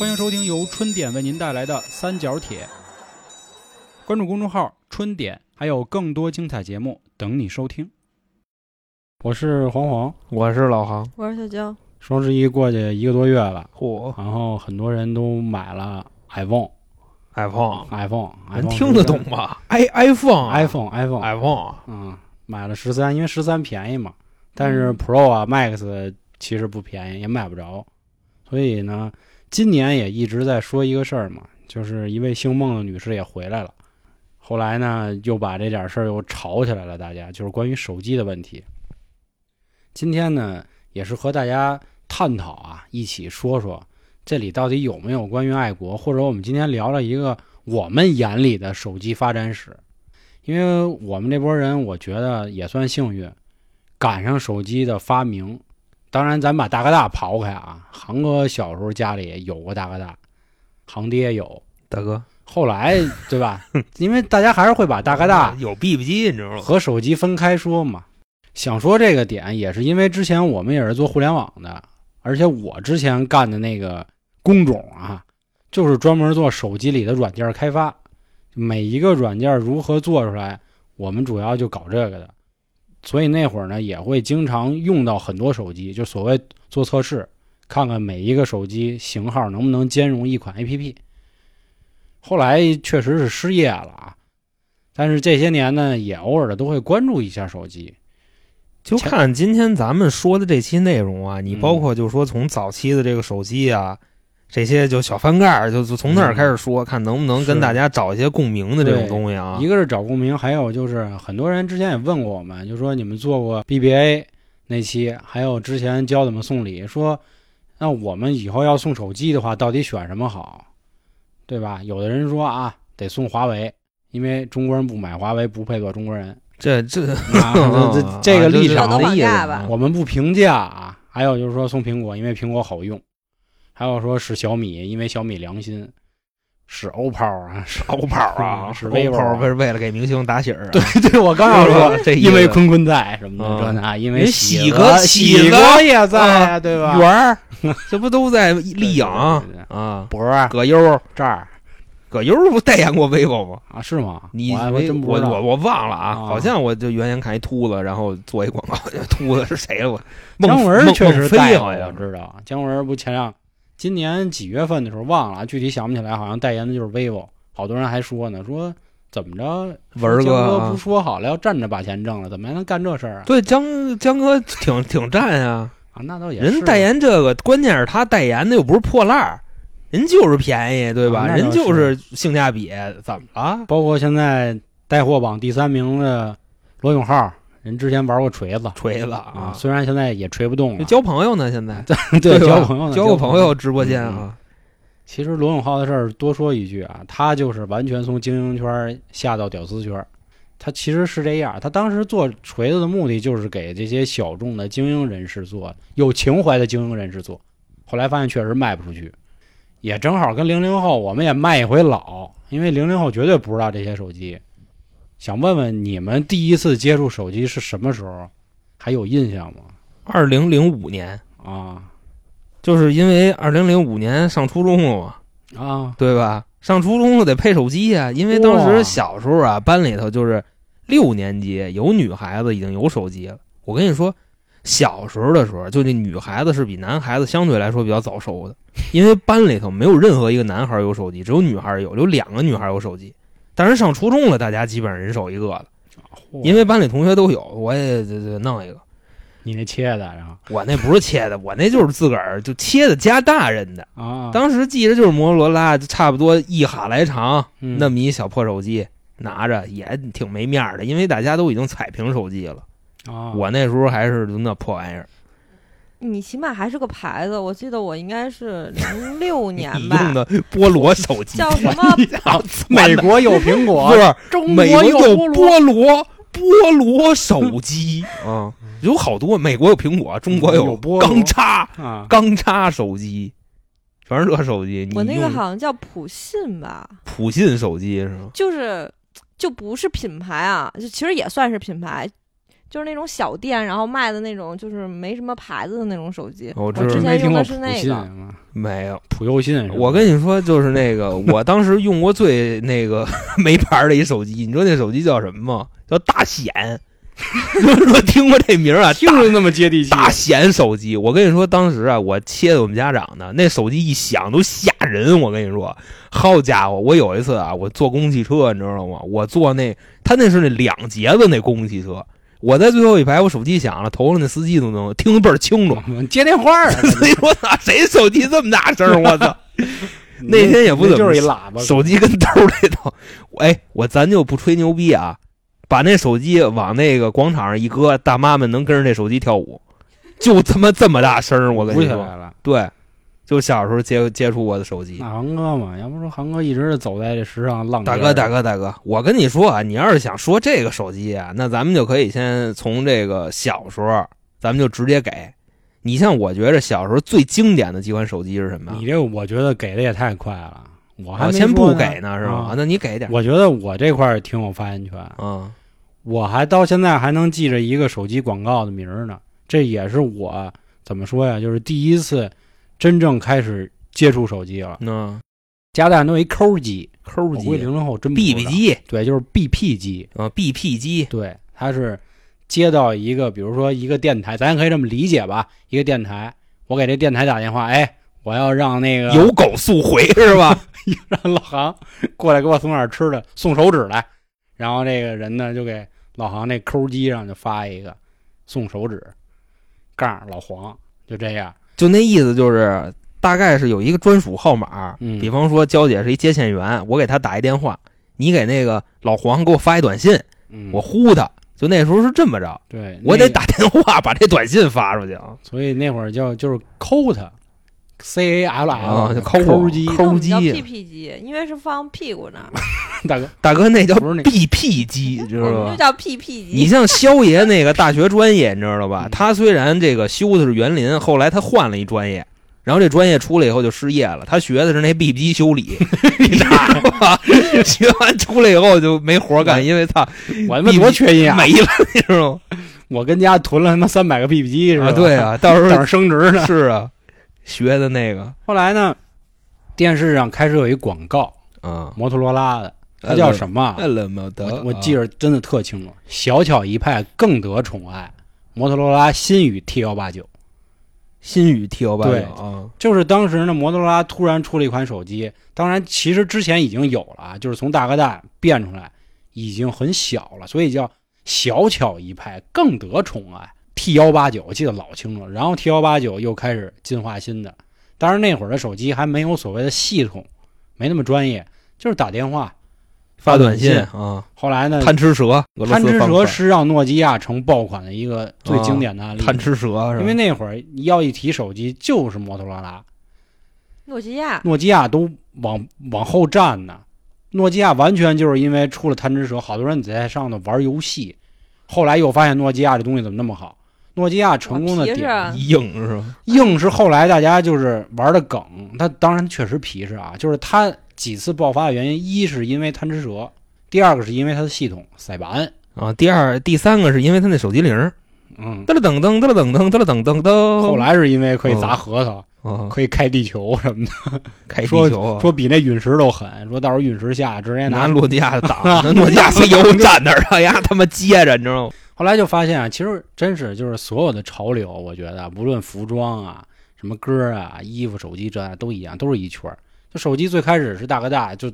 欢迎收听由春点为您带来的《三角铁》，关注公众号“春点”，还有更多精彩节目等你收听。我是黄黄，我是老航。我是小江，双十一过去一个多月了，嚯。然后很多人都买了 iPhone、，iPhone，iPhone，人听得懂吗？i iPhone 啊。iPhone、iPhone、iPhone，嗯，买了十三，因为十三便宜嘛。但是 Pro 啊、Max 其实不便宜，也买不着。所以呢，今年也一直在说一个事儿嘛，就是一位姓孟的女士也回来了。后来呢，又把这点事儿又吵起来了，大家就是关于手机的问题。今天呢，也是和大家探讨啊，一起说说这里到底有没有关于爱国，或者我们今天聊了一个我们眼里的手机发展史。因为我们这波人，我觉得也算幸运，赶上手机的发明。当然，咱把大哥大刨开啊，航哥小时候家里有过大哥大，航爹有。大哥，后来对吧？因为大家还是会把大哥大有 BB 机，你知道吗？和手机分开说嘛。想说这个点，也是因为之前我们也是做互联网的，而且我之前干的那个工种啊，就是专门做手机里的软件开发，每一个软件如何做出来，我们主要就搞这个的。所以那会儿呢，也会经常用到很多手机，就所谓做测试，看看每一个手机型号能不能兼容一款 APP。后来确实是失业了啊，但是这些年呢，也偶尔的都会关注一下手机。就看今天咱们说的这期内容啊，你嗯包括就说从早期的这个手机啊，这些就小翻盖儿，就就从那儿开始说，看能不能跟大家找一些共鸣的这种东西啊一。个是找共鸣，还有就是很多人之前也问过我们，就说你们做过 BBA 那期，还有之前教怎么送礼，说那我们以后要送手机的话，到底选什么好，对吧？有的人说啊，得送华为，因为中国人不买华为，不配做中国人。这这啊，这这 这个立场的意思绑架吧我们不评价啊。还有就是说送苹果，因为苹果好用；还有说是小米，因为小米良心；是 OPPO 啊，是 OPPO 啊，是 vivo 为了给明星打喜儿啊。对对，我刚要 说，这因为坤坤在什么的，嗯这那，因因为为喜哥哥喜喜哥哥也在啊，对吧？圆儿，这不都在溧阳对对对啊？博儿葛优，这儿葛优不代言过 vivo 吗？啊，是吗？你我。我我我忘了啊，啊好像我就原先看一秃子，然后做一广告，秃子是谁了？我姜文孟确实孟非带过，我好像知道。姜文不前两今年几月份的时候忘了，具体想不起来，好像代言的就是 vivo。好多人还说呢，说怎么着，文哥不说好了要站着把钱挣了，怎么还能干这事儿啊？对江江哥挺挺赞呀，啊，那倒也是人代言这个，关键是他代言的又不是破烂儿，人就是便宜，对吧？人就是性价比，怎么了？包括现在带货榜第三名的罗永浩，人之前玩过锤子锤子啊，啊，虽然现在也锤不动了，交朋友呢，现在 对吧交朋友呢，交个朋友。友直播间啊，其实罗永浩的事儿多说一句啊，他就是完全从精英圈下到屌丝圈。他其实是这样，他当时做锤子的目的就是给这些小众的精英人士做，有情怀的精英人士做。后来发现确实卖不出去，也正好跟零零后我们也卖一回老，因为零零后绝对不知道这些手机。想问问你们第一次接触手机是什么时候？还有印象吗？二零零五年，啊就是因为二零零五年上初中了嘛。啊对吧？上初中了得配手机呀、因为当时小时候啊，班里头就是六年级有女孩子已经有手机了。我跟你说，小时候的时候，就那女孩子是比男孩子相对来说比较早熟的，因为班里头没有任何一个男孩有手机，只有女孩有，有两个女孩有手机。但是上初中了，大家基本上人手一个了，因为班里同学都有，我也弄一个。你那切的，然后我那不是切的，我那就是自个儿就切的加大人的。啊，当时记得就是摩托罗拉，就差不多一哈来长，嗯那么一小破手机，拿着也挺没面儿的，因为大家都已经彩屏手机了。啊，我那时候还是那破玩意儿，你起码还是个牌子，我记得我应该是零六 年吧用，的菠萝手机，叫什么？美国有苹果，不是中美国有菠萝，菠萝菠萝手机啊，有好多美国有苹果，中国有菠萝钢叉啊，钢叉手机，全是这手机。我那个好像叫普信吧，普信手机是吗？就是就不是品牌啊，就其实也算是品牌，就是那种小店，然后卖的那种就是没什么牌子的那种手机。我之前用的是那个，没有。普优信，我跟你说，就是那个，我当时用过最那个 没牌的一手机，你知道那手机叫什么吗？叫大显。我听过这名啊，听着那么接地气，大显手机。我跟你说，当时啊，我切的我们家长的，那手机一响都吓人。我跟你说，好家伙，我有一次啊，我坐公共汽车，你知道吗？我坐那他那是那两节的那公共汽车，我在最后一排，我手机响了，头上那司机都能听得倍儿清楚。接电话啊，所以我操，谁手机这么大声？我操！那天也不怎么就是一喇叭，手机跟兜里头，哎，我咱就不吹牛逼啊，把那手机往那个广场上一搁，大妈们能跟着那手机跳舞，就他妈这么大声我跟你说。对，就小时候接接触过的手机。那航哥嘛，要不说航哥一直是走在这时尚浪大哥，大哥，大哥，我跟你说啊，你要是想说这个手机啊，那咱们就可以先从这个小时候，咱们就直接给。你像我觉着小时候最经典的几款手机是什么？你这个我觉得给的也太快了，我还啊，先不给呢是吗？啊那你给点。我觉得我这块儿挺有发言权，嗯我还到现在还能记着一个手机广告的名儿呢。这也是我怎么说呀？就是第一次真正开始接触手机了。那。家大都一抠机，抠机、零零后真不知 BB，机。对，就是 BP 机，啊，BP 机，对，它是接到一个，比如说一个电台，咱也可以这么理解吧，一个电台，我给这电台打电话，哎，我要让那个有狗速回 是吧？让老航过来给我送点吃的，送手指来，然后这个人呢就给老航那抠机上就发一个送手指，杠老黄，就这样，就那意思就是，大概是有一个专属号码，嗯比方说娇姐是一接线员，我给她打一电话，你给那个老黄给我发一短信，嗯，我呼他，就那时候是这么着，对我得打电话把这短信发出去啊。所以那会儿叫就是抠它，C A L 啊 L 就抠抠机，抠那我们叫机因为是放屁股那儿，大哥 大哥，那叫不是那 BP 机，知道吧 就？叫 PP 机。你像肖爷那个大学专业，你知道吧？嗯他虽然这个修的是园林，后来他换了一专业，然后这专业出来以后就失业了。他学的是那 B P 机修理，你知道吧？学完出来以后就没活干，因为操我他妈多缺心眼，没了，你知道吗？我跟家囤了他妈三百个 B P 机是吧？啊，对，啊，到时候等着升值呢。是啊，学的那个后来呢，电视上开始有一广告，啊，摩托罗拉的，它叫什么？我我记着真的特清楚，小巧一派更得宠爱。摩托罗拉新宇 T 幺八九，新宇 T 幺八对九啊，就是当时呢，摩托罗拉突然出了一款手机，当然其实之前已经有了啊，就是从大哥大变出来，已经很小了，所以叫小巧一派更得宠爱。T 幺八九我记得老清楚了，然后 T 幺八九又开始进化新的，当然那会儿的手机还没有所谓的系统，没那么专业，就是打电话。发短信信啊，后来呢，贪吃蛇，贪吃蛇是让诺基亚成爆款的一个最经典的案例。贪吃蛇是吧？因为那会儿要一提手机就是摩托罗拉，诺基亚，诺基亚都往往后站呢。诺基亚完全就是因为出了贪吃蛇，好多人在上头玩游戏，后来又发现诺基亚这东西怎么那么好。诺基亚成功的点硬是吧？硬是后来大家就是玩的梗，它当然确实皮实啊，就是它几次爆发的原因，一是因为贪吃蛇，第二个是因为它的系统塞版，啊，第二、第三个是因为它那手机铃儿，嗯，噔了噔噔噔了噔噔噔了噔噔噔。后来是因为可以砸核桃，啊，可以开地球什么的，开地说球啊，说比那陨石都狠，说到时候陨石下直接拿。诺基亚的挡，那诺基亚 CEO 站那儿让呀他妈接着，你知道吗？后来就发现啊，其实真是就是所有的潮流，我觉得无论服装啊、什么歌啊、衣服、手机这啊都一样，都是一圈儿。就手机最开始是大哥大，就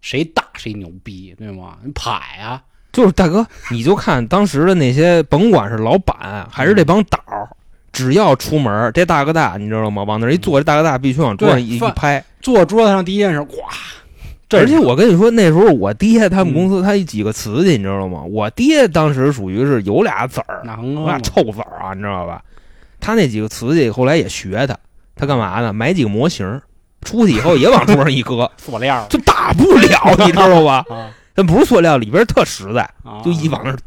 谁大谁牛逼，对吗？你牌啊，就是大哥，你就看当时的那些，甭管是老板还是这帮导儿，只要出门，这大哥大你知道吗？往那儿一坐，这大哥大必须往桌上一一拍。坐桌子上第一件事，呱，这而且我跟你说，那时候我爹他们公司他有几个瓷器，你知道吗？我爹当时属于是有俩子儿，那俩臭子儿啊，你知道吧？他那几个瓷器后来也学他，他干嘛呢？买几个模型，出去以后也往桌上一搁，塑料就打不了，你知道吧？啊但不是塑料，里边特实在，啊，就一往那儿，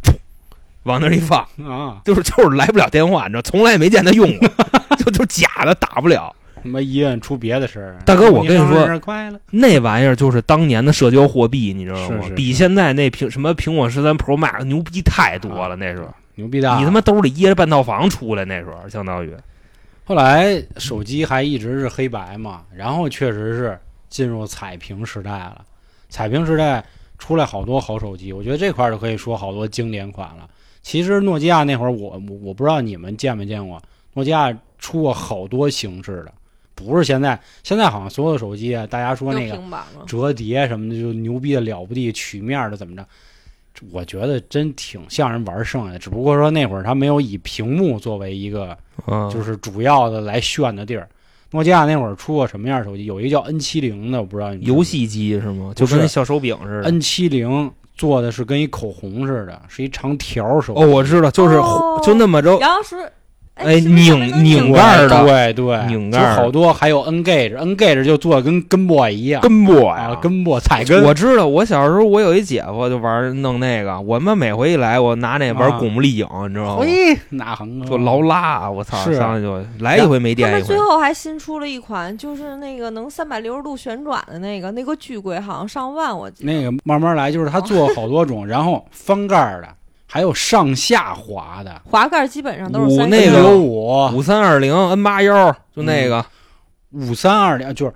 往那儿一放，啊，就是就是来不了电话，你知道，从来没见他用过，就就假的打不了。他妈医院出别的事儿。大哥我跟你说那玩意儿就是当年的社交货币，你知道吗？是是比现在那苹什么苹果十三 Pro Max 牛逼太多了。那时候牛逼大了。你他妈兜里掖着半套房出来，那时候相当于后来手机还一直是黑白嘛，然后确实是进入彩屏时代了。彩屏时代出来好多好手机，我觉得这块儿就可以说好多经典款了。其实诺基亚那会儿我我我不知道你们见没见过，诺基亚出过好多形式的，不是现在现在好像所有的手机啊，大家说那个折叠什么的就牛逼的了不地，曲面的怎么着？我觉得真挺像人玩剩下的，只不过说那会儿他没有以屏幕作为一个嗯，就是主要的来炫的地儿。诺基亚那会儿出过什么样的手机？有一个叫 N 七零的，我不知道你知道游戏机是吗？就跟那小手柄似的。N 七零做的是跟一口红似的，是一长条手机。哦，我知道，就是哦就那么着，然后是哎拧拧盖儿的对对，拧盖儿好多，还有 N Gage，N Gage 就做的跟跟 boy 一样，根部啊，呀，跟 boy 踩跟。我知道，我小时候我有一姐夫就玩弄那个，我们每回一来，我拿那玩啊古墓丽影，你知道吗？嘿，那横就劳拉，我操，上来就来一回没他们最电一回。后还新出了一款，就是那个能三百六十度旋转的那个，那个巨贵，好像上万，我记得。那个慢慢来，就是他做好多种，然后翻盖儿的，还有上下滑的，滑盖基本上都是三五那个有五五三二零 N 八幺，就那个，五三二零，就是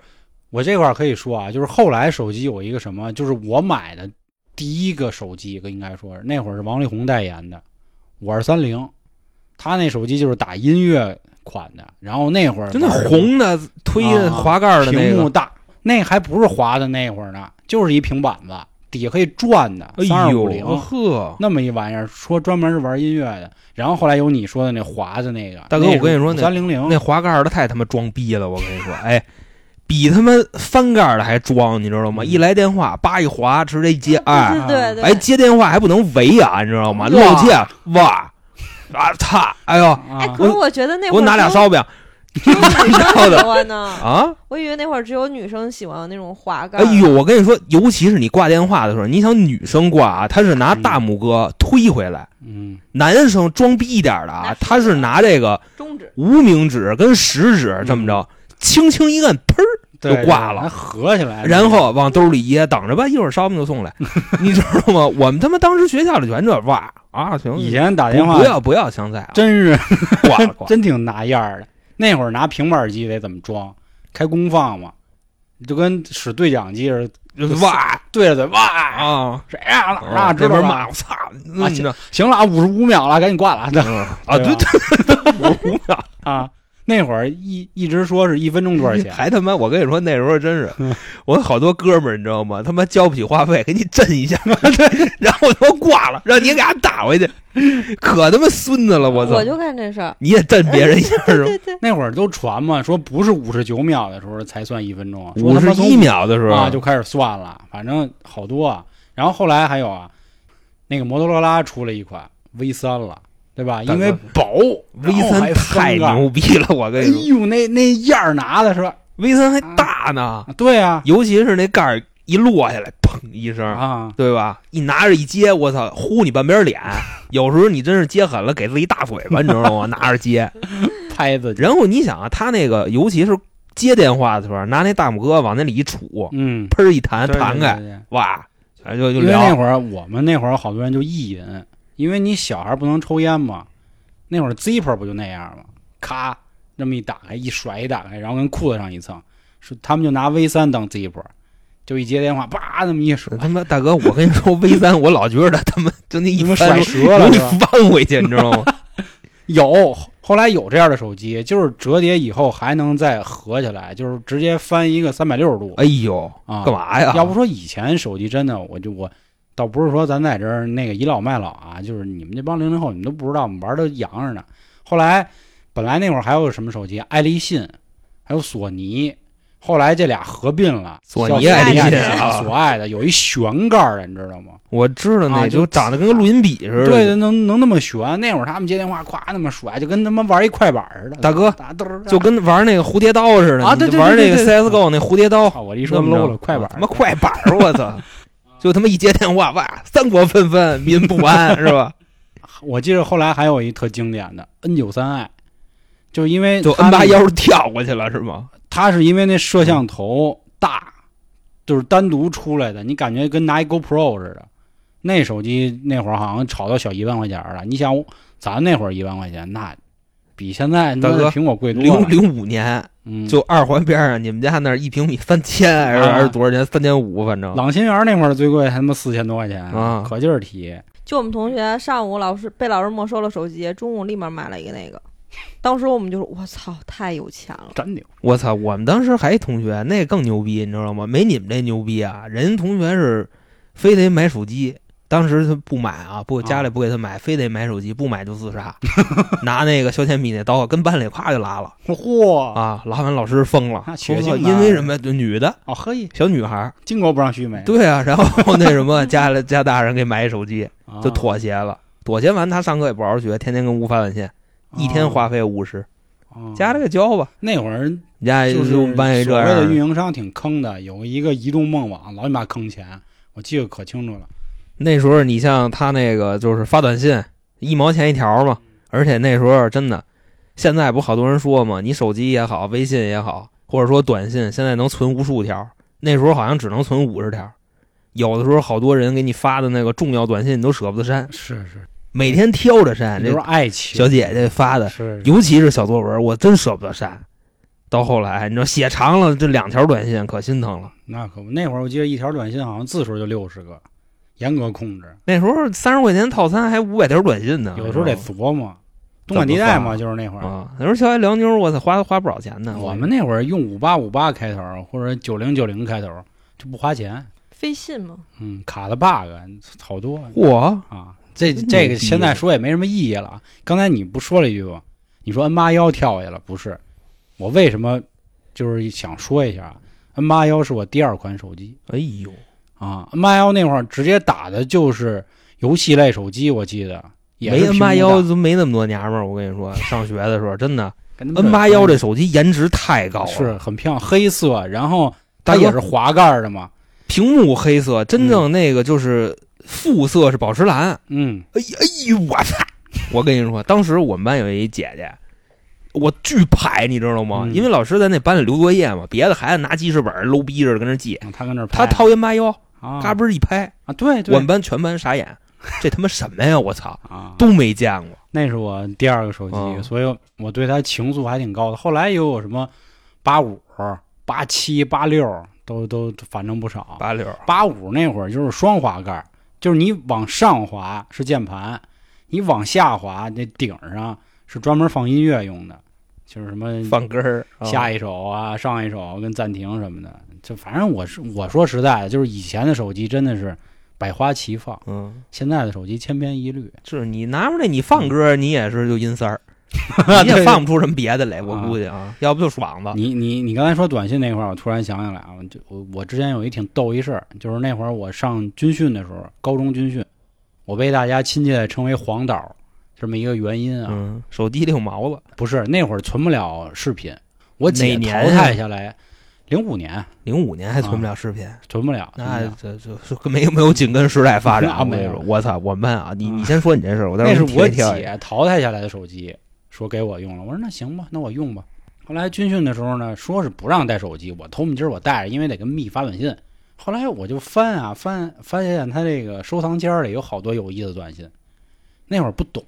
我这块儿可以说啊，就是后来手机有一个什么，就是我买的第一个手机，应该说是那会儿是王力宏代言的五二三零，他那手机就是打音乐款的，然后那会儿就那红的推啊滑盖的那个，屏幕大，那还不是滑的那会儿呢，就是一平板子，底下可以转的，哎三二五零呦，呵，那么一玩意儿，说专门是玩音乐的。然后后来有你说的那滑的那个，大哥我跟你说那三零零那滑盖的太他妈装逼了，我跟你说，哎。比他妈翻盖的还装，你知道吗？嗯一来电话，叭一滑，直接接，哎，对对对，哎，接电话还不能围啊，你知道吗？哇露怯，哇，啊擦，哎呦，哎，啊可是我觉得那给我拿俩烧饼只 有女生喜欢呢。啊！我以为那会儿只有女生喜欢那种滑盖。哎呦，我跟你说，尤其是你挂电话的时候，你想女生挂啊，她是拿大拇哥推回来；嗯，男生装逼一点的啊，他是拿这个中指，无名指跟食指这么着，轻轻一摁，砰就挂了合起来，然后往兜里掖，等着吧，一会儿烧饼就送来，你知道吗？我们他妈当时学校里全这哇啊，行，以前打电话不要不要香菜啊，真是挂了挂了。真挺拿样儿的。那会儿拿平板机得怎么装？开功放嘛，就跟使对讲机似的，哇对着嘴哇，啊！谁啊？啊，知道吧这边骂我操！那行行了啊，五十五秒了，赶紧挂了。嗯啊，对对，我无秒，啊，那会儿一一直说是一分钟多少钱？还他妈，我跟你说，那时候真是，我好多哥们儿，你知道吗？他妈交不起话费，给你震一下，然后他妈挂了，让你给他打回去，可他妈孙子了！我操我，就干这事儿。你也震别人一下是吧？对对，那会儿都传嘛，说不是五十九秒的时候才算一分钟，说五十一秒的时候啊就开始算了，反正好多啊。然后后来还有啊，那个摩托罗拉出了一款 V 三了，对吧？因为薄 V 三太牛逼了，我哎跟你说呦，那那样儿拿的是吧？，V 三还大呢，啊对啊，尤其是那盖儿一落下来，砰一声，啊，对吧？一拿着一接，我操，呼你半边脸。有时候你真是接狠了，给自己一大嘴巴，你知道吗？拿着接。拍子，然后你想啊，他那个尤其是接电话的时候，拿那大拇哥往那里一杵，嗯，砰儿一弹，弹开，哇，哎就就聊那。会儿我们那会儿好多人就意淫，因为你小孩不能抽烟嘛，那会儿 Zipper 不就那样吗？咔，那么一打开，一甩一打开，然后跟裤子上一蹭，是他们就拿 V 三当 Zipper，就一接电话，叭那么一甩，他妈大哥，我跟你说，V 三我老觉得他们就那一你们翻甩折了？翻回去，你知道吗？有，后来有这样的手机，就是折叠以后还能再合起来，就是直接翻一个三百六十度哎呦，啊，干嘛呀？要不说以前手机真的，我就我倒不是说咱在这儿那个倚老卖老啊，就是你们这帮零零后，你们都不知道，我们玩的洋着呢。后来本来那会儿还有什么手机，爱立信，还有索尼，后来这俩合并了，索尼叫爱立信啊索爱的有一旋盖儿的，你知道吗？我知道那啊就就长得跟个录音笔似的。对，能能那么旋。那会儿他们接电话，咵那么甩，就跟他妈玩一快板似的。大哥就跟玩那个蝴蝶刀似的啊对对对你玩那个 CSGO 那蝴蝶刀，啊我一说那么着 low 了，快板他妈快板儿，我操！就他妈一接电话，哇，三国纷纷，民不安，是吧？我记得后来还有一特经典的 N 九三 i，就因为就 N 八那个幺跳过去了，是吗？它是因为那摄像头大，就是单独出来的，你感觉跟拿一 GoPro 似的，那手机那会儿好像炒到小一万块钱了。你想，咱那会儿一万块钱，那比现在大哥苹果贵多了。零零五年嗯，就二环边上，你们家那儿一平米三千还是啊还是多少钱？三千五，反正朗新园那块儿最贵，还他妈四千多块钱啊可劲儿提。就我们同学上午老师被老师没收了手机，中午立马买了一个那个。当时我们就说：“我操，太有钱了真牛！我操！我们当时还一同学，那更牛逼，你知道吗？没你们这牛逼啊！人家同学是非得买手机，当时他不买啊，不家里不给他买，非得买手机，不买就自杀，拿那个削铅笔那刀跟班里咵就拉了嚯！啊！拉完老师疯了，那血说腥因为什么？就女的哦，嘿，小女孩儿，金国不让须眉，对啊，然后那什么 家里家大人给买一手机，啊就妥协了。妥协完，他上课也不好好学，天天跟屋发短信，一天花费五十，哦家里给交吧。那会儿你家就是我们班也这所谓的运营商挺坑的，有一个移动梦网，老你妈坑钱，我记得可清楚了。那时候你像他那个就是发短信一毛钱一条嘛，而且那时候真的，现在不好多人说嘛，你手机也好，微信也好，或者说短信，现在能存无数条，那时候好像只能存五十条。有的时候好多人给你发的那个重要短信，你都舍不得删，是是，每天挑着删。这这都是爱情。小姐姐发的，是尤其是小作文，我真舍不得删。到后来，你知道写长了，这两条短信可心疼了。那可不，那会儿我记得一条短信好像字数就六十个，严格控制，那时候三十块钱套餐还五百条短信呢，有的时候得琢磨。东莞地带嘛，就是那会儿。啊。那时候小爱聊妞，我操，花花不少钱呢。我们那会儿用五八五八开头或者九零九零开头就不花钱，！”飞信吗，嗯，卡的 bug 好多嚯，啊。这这个现在说也没什么意义了。刚才你不说了一句吗？你说 N 八幺跳下去了，不是？我为什么就是想说一下，N 八幺是我第二款手机哎呦，啊。N 八幺那会儿直接打的就是游戏类手机，我记得也没是 N 八幺没那么多娘们儿。我跟你说，上学的时候真的 N 八幺这手机颜值太高了，是很漂亮，黑色，然后它也是滑盖的嘛。屏幕黑色，真正那个就是副色是宝石蓝。嗯，哎哎呦，我操！我跟你说，当时我们班有一姐姐，我巨排，你知道吗？嗯因为老师在那班里留作业嘛，别的孩子拿记事本搂逼着跟那记，他跟那儿他掏烟八幺，啊嘎嘣儿一拍，啊，对对，我们班全班傻眼，这他妈什么呀！我操，啊，都没见过。那是我第二个手机，嗯所以我对它情愫还挺高的。后来又有什么八五、八七、八六，都都反正不少。八六，八五那会儿就是双滑盖，就是你往上滑是键盘，你往下滑那顶上是专门放音乐用的，就是什么放歌儿，下一首啊、上一首跟暂停什么的。就反正我是我说实在的，就是以前的手机真的是百花齐放，嗯，现在的手机千篇一律。是你拿出来你放歌，你也是就阴三儿，你也放不出什么别的来，我啊估计啊，要不就爽子。你你你刚才说短信那块儿，我突然想起来啊，就我我之前有一挺逗一事儿，就是那会儿我上军训的时候，高中军训，我被大家亲切地称为黄导，这么一个原因啊，嗯，手机里有毛子。不是那会儿存不了视频，我姐淘哪年啊汰下来，零五年零五年还存不了视频，存不了，那存不了这这没有没有紧跟时代发展。啊我跟你没有说，我操，我们班啊，你啊你先说你这事儿，我待会那是我姐淘汰下来的手机，说给我用了。我说那行吧，那我用吧。后来军训的时候呢，说是不让带手机，我头明儿我带着，因为得跟密发短信。后来我就翻啊翻，发现他这个收藏间里有好多有意思的短信。那会儿不懂，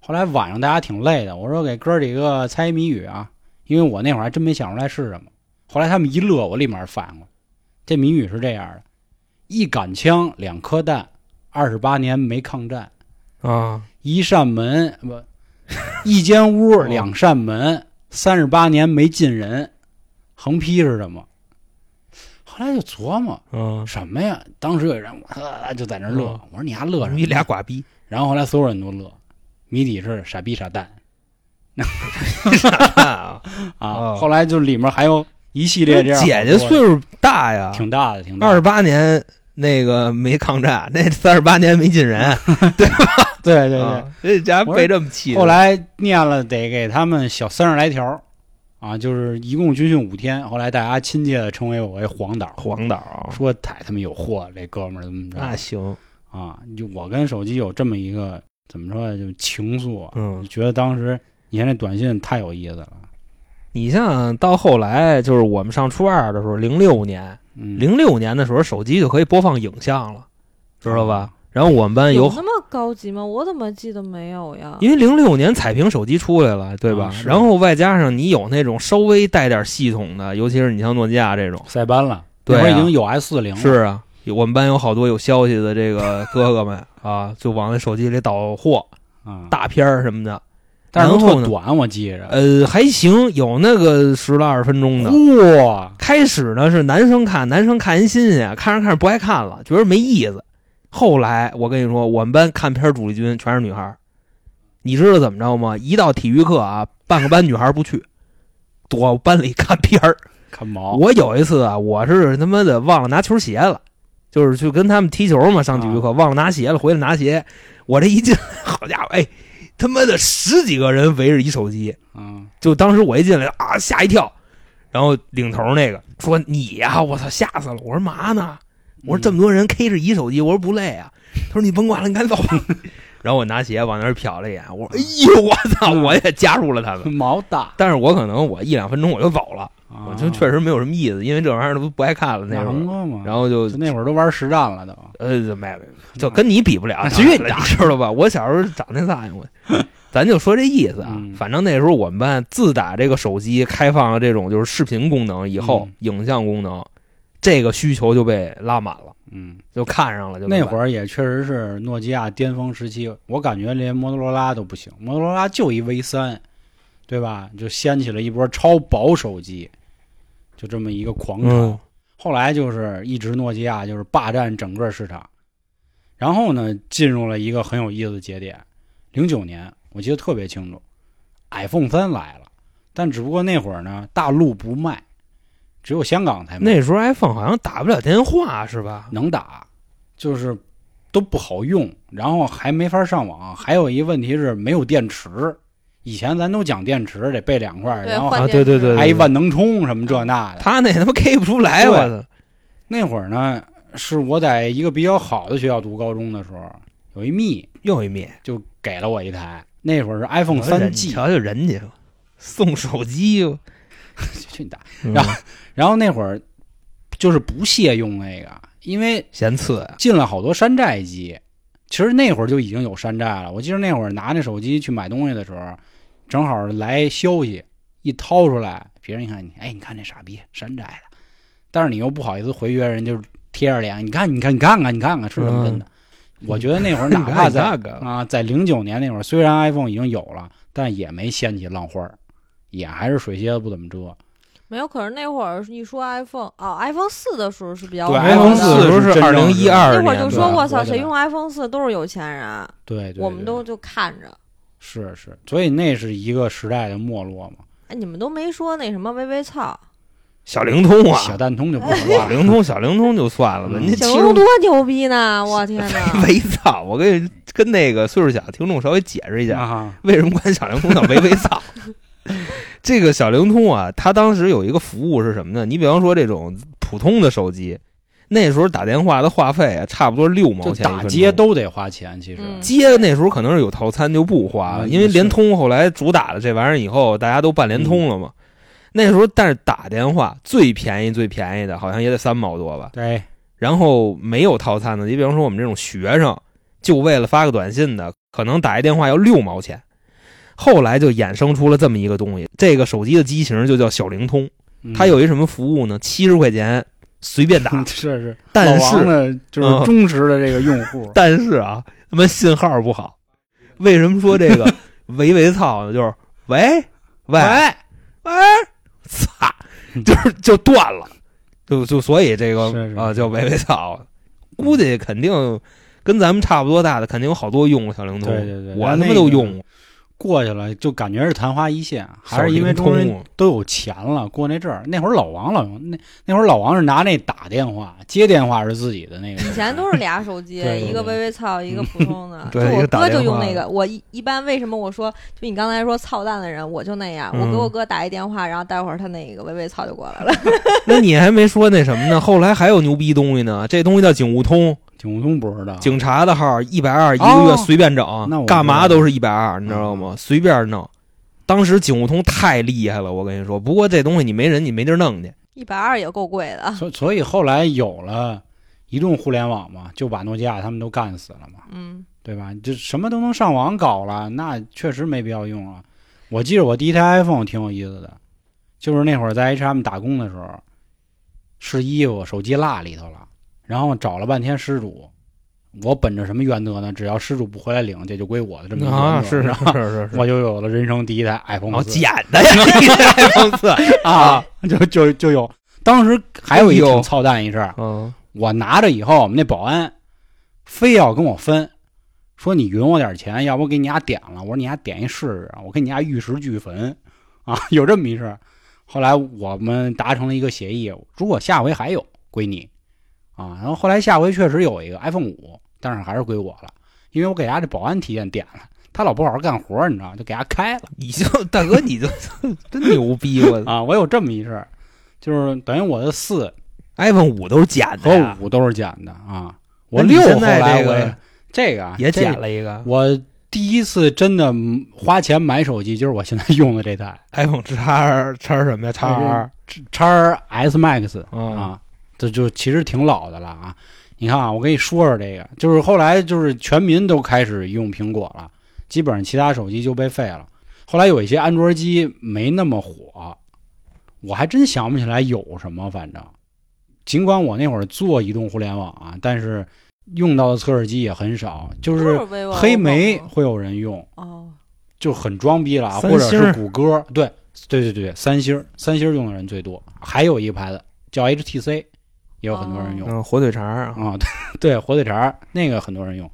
后来晚上大家挺累的，我说给哥几个猜谜语啊，因为我那会儿还真没想出来是什么。后来他们一乐，我立马反应过来，这谜语是这样的：一杆枪，两颗弹，二十八年没抗战。啊，一扇门不，一间屋哦两扇门，三十八年没进人，横批是什么？后来就琢磨嗯，什么呀？当时有人我就在那乐，嗯我说你还乐什么？你俩。瓜逼，然后后来所有人都乐，谜底是傻逼傻蛋 啊 后来就里面还有一系列这样姐姐岁数大呀，挺大的，挺大的。二十八年那个没抗战，那三十八年没进人，对吧对对，啊这家伙被这么气。后来念了得给他们小三十来条，啊，就是一共军训五天。后来大家亲切的称为我为黄导，黄导说太他妈有货，这哥们儿怎么着那行，啊？就我跟手机有这么一个怎么说呀，就情愫啊，嗯觉得当时你看那短信太有意思了。你像到后来，就是我们上初二的时候，零六年，嗯，零六年的时候，手机就可以播放影像了。知道吧？然后我们班有那么高级吗？我怎么记得没有呀？因为零六年彩屏手机出来了，对吧？然后外加上你有那种稍微带点系统的，尤其是你像诺基亚这种，塞班了，对啊那会儿已经有 S 四零了，是啊，我们班有好多有消息的这个哥哥们啊，就往那手机里导货、啊，大片儿什么的。但是都然后短，我记着。呃，还行，有那个十来二十分钟的。哇，开始呢是男生看，男生看人新鲜，看着看着不爱看了，觉得没意思。后来我跟你说，我们班看片主力军全是女孩儿，你知道怎么着吗？一到体育课啊，半个班女孩不去，躲班里看片儿。看毛，我有一次啊，我是他妈的忘了拿球鞋了，就是去跟他们踢球嘛，上体育课忘了拿鞋了，回来拿鞋，我这一进，好家伙，哎，他妈的十几个人围着一手机，嗯，就当时我一进来啊，吓一跳，然后领头那个说你呀、我操，吓死了！我说嘛呢？我说这么多人 K 着一手机，我说不累啊。他说你甭管了，你赶紧走吧。然后我拿鞋往那儿瞟了一眼，我说哎呦我操，我也加入了他们。毛大，但是我可能我一两分钟我就走了，我我就确实没有什么意思，因为这玩意儿都不爱看了那会儿。然后就就那会儿都玩实战了都，呃，没没，就跟你比不了，啊去你当知道吧？我小时候长那苍蝇，我 咱就说这意思啊。嗯反正那时候我们班自打这个手机开放了这种就是视频功能以后，嗯影像功能这个需求就被拉满了，嗯，就看上了。就那会儿儿也确实是诺基亚巅峰时期，我感觉连摩托罗拉都不行，摩托罗拉就一 V 三，对吧？就掀起了一波超薄手机，就这么一个狂潮。嗯后来就是一直诺基亚就是霸占整个市场，然后呢，进入了一个很有意思的节点，零九年我记得特别清楚，iPhone 三来了，但只不过那会儿呢，大陆不卖，只有香港才卖，那时候 iPhone 好像打不了电话是吧？能打，就是都不好用，然后还没法上网，还有一个问题是没有电池。以前咱都讲电池得备两块然后啊对对对还一万能充什么这那的。他那他妈 K 不出来，我操！那会儿呢，是我在一个比较好的学校读高中的时候，有一密又一密就给了我一台，那会儿是 iPhone 三 G，瞧瞧人家送手机，去你大。嗯然后然后那会儿就是不屑用那个，因为嫌次呀。进了好多山寨机。其实那会儿就已经有山寨了。我记得那会儿拿那手机去买东西的时候，正好来消息，一掏出来，别人一看你，哎，你看这傻逼山寨的，但是你又不好意思回绝人，就是贴着脸，你看，你看，你看看，你看看是什么真的。我觉得那会儿哪怕 在那个啊，在零九年那会儿，虽然 iPhone 已经有了，但也没掀起浪花儿，也还是水蝎子不怎么遮。没有，可是那会儿一说 iPhone 哦，iPhone 四的时候是比较对火的 iPhone 4四时候是二零一二那，会儿就说，对我操，谁用 iPhone 四都是有钱人，对对，对我们都就看着。是是，所以那是一个时代的没落嘛。哎，你们都没说那什么微微操，小灵通啊小啊，蛋通就不说了，小灵通，小灵通就算了吧，嗯您其实小龙多牛逼呢！我天哪！微操，我跟跟那个岁数小的听众稍微解释一下，啊，为什么管小灵通叫微微操？这个小灵通啊，它当时有一个服务是什么呢？你比方说这种普通的手机，那时候打电话的话费啊，差不多六毛钱。打街都得花钱，其实。嗯接那时候可能是有套餐就不花了，嗯因为联通后来主打了这玩意儿以后，大家都办联通了嘛。那时候但是打电话最便宜最便宜的好像也得三毛多吧，对，然后没有套餐的，你比方说我们这种学生，就为了发个短信的，可能打一电话要六毛钱。后来就衍生出了这么一个东西，这个手机的机型就叫小灵通，嗯它有一什么服务呢？七十块钱随便打，是是，但是呢就是嗯忠实的这个用户，但是啊，他妈信号不好。为什么说这个 喂喂操呢？就是喂喂喂，喂，操，就是就断了，就就所以这个啊叫维维草，估计肯定跟咱们差不多大的，肯定有好多用过小灵通，对对对。我他妈都用过，过去了就感觉是昙花一现，还是因为中人都有钱了，过那阵儿。那会儿老王老用，那那会儿老王是拿那打电话，接电话是自己的那个。以前都是俩手机，一个微微操，一个普通的。对就我哥就用那个，我一一般为什么我说就你刚才说操蛋的人，我就那样，我给嗯我哥打一电话，然后待会儿他那个微微操就过来了。那你还没说那什么呢？后来还有牛逼东西呢，这东西叫警务通，警务通不知道，警察的号一百二一个月哦随便整，那我干嘛都是一百二，你知道吗？随便弄。当时警务通太厉害了，我跟你说。不过这东西你没人，你没地儿弄去。一百二也够贵的。所所以后来有了移动互联网嘛，就把诺基亚他们都干死了嘛，嗯，对吧？这什么都能上网搞了，那确实没必要用了。我记得我第一台 iPhone 挺有意思的，就是那会儿在 H&M 打工的时候，试衣服手机落里头了，然后找了半天失主。我本着什么原则呢？只要失主不回来领，这就归我的这么一个啊，原则是是是我就有了人生第一台 iPhone 捡的呀，这个 iPhone 四，啊，就就就有。当时还有一哎呦挺操蛋一事儿，嗯，我拿着以后，我们那保安非要跟我分，说你匀我点钱，要不给你家点了。我说你家点一试试，我给你家玉石俱焚啊，有这么一事儿。后来我们达成了一个协议，如果下回还有，归你啊。然后后来下回确实有一个 iPhone 五，但是还是归我了，因为我给人家这保安提前点了，他老不好好干活儿，你知道，就给他开了。你就大哥，你就 真牛逼，我啊，我有这么一事儿，就是等于我的四 iPhone 五都是捡的和呀，五都是捡的啊。我六后来这个我这个啊也捡了一个我第一次真的花钱买手机，就是我现在用的这台 iPhone 叉叉什么呀？叉二叉 S Max 嗯啊，这就其实挺老的了啊。你看啊，我跟你说说这个，就是后来就是全民都开始用苹果了，基本上其他手机就被废了。后来有一些安卓机没那么火，我还真想不起来有什么，反正尽管我那会儿做移动互联网啊，但是用到的测试机也很少，就是黑莓会有人用，哦，就很装逼了啊，或者是谷歌，对对对对，三星三星用的人最多，还有一个牌子叫 HTC，也有很多人用、嗯，火腿肠啊，啊，对对，火腿肠那个很多人用。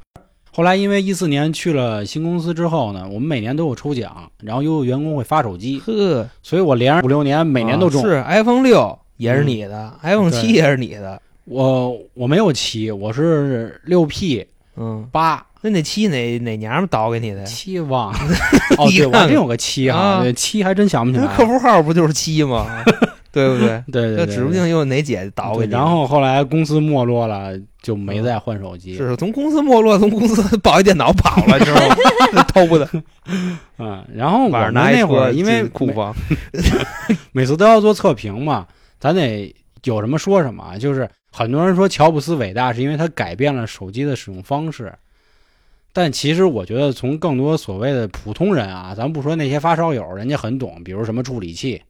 后来因为一四年去了新公司之后呢，我们每年都有抽奖，然后又有员工会发手机，呵，所以我连着五六年每年都中。啊是 iPhone 六也是你的，iPhone 七也是你的，我我没有七，我是六 P 嗯，八那那七哪哪娘们倒给你的呀？七忘了。哦，你对，我还真有个七哈，七还真想不起来。那客服号不就是七吗？对不对？对对对，那指不定又哪姐倒给你。然后后来公司没落了，就没再换手机。是从公司没落，从公司抱一电脑跑了，知道吗？偷的，嗯，然后我那会儿因为库房，每次都要做测评嘛，咱得有什么说什么啊。就是很多人说乔布斯伟大，是因为他改变了手机的使用方式。但其实我觉得，从更多所谓的普通人啊，咱不说那些发烧友，人家很懂，比如什么处理器、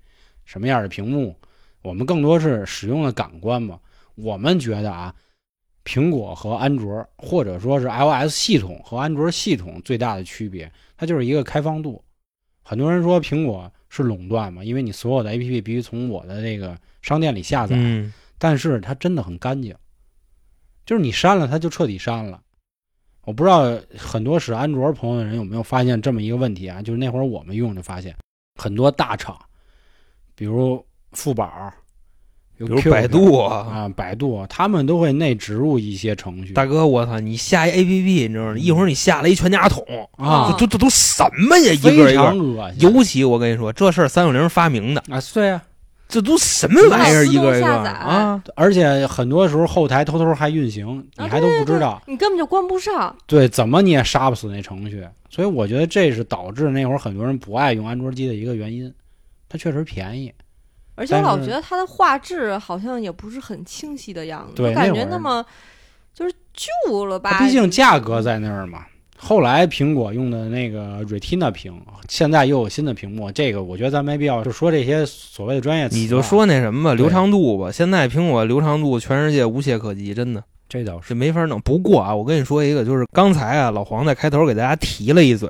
什么样的屏幕，我们更多是使用的感官嘛。我们觉得啊，苹果和安卓，或者说是 iOS 系统和安卓系统最大的区别，它就是一个开放度。很多人说苹果是垄断嘛，因为你所有的 APP 必须从我的这个商店里下载，嗯，但是它真的很干净，就是你删了它就彻底删了。我不知道很多使安卓朋友的人有没有发现这么一个问题啊？就是那会儿我们用就发现，很多大厂，比如富宝，比比如百度啊，啊、百度，他们都会内植入一些程序。大哥，我操，你下一 APP，你知道吗？一会儿你下了一全家桶，啊，这这这都什么呀？一个一个，恶心。尤其我跟你说，这事儿三六零发明的，啊，对啊，这都什么玩意儿？一个一个啊，而且很多时候后台偷偷还运行，你还都不知道。你根本就关不上。对，怎么你也杀不死那程序。所以我觉得这是导致那会儿很多人不爱用安卓机的一个原因。它确实便宜，而且我老觉得它的画质好像也不是很清晰的样子，对就感觉那么就是旧了吧？毕竟价格在那儿嘛。后来苹果用的那个 Retina 屏，现在又有新的屏幕，这个我觉得咱没必要就说这些所谓的专业词啊。你就说那什么吧，流畅度吧。现在苹果流畅度全世界无懈可击，真的这倒是没法弄。不过啊，我跟你说一个，就是刚才啊，老黄在开头给大家提了一嘴，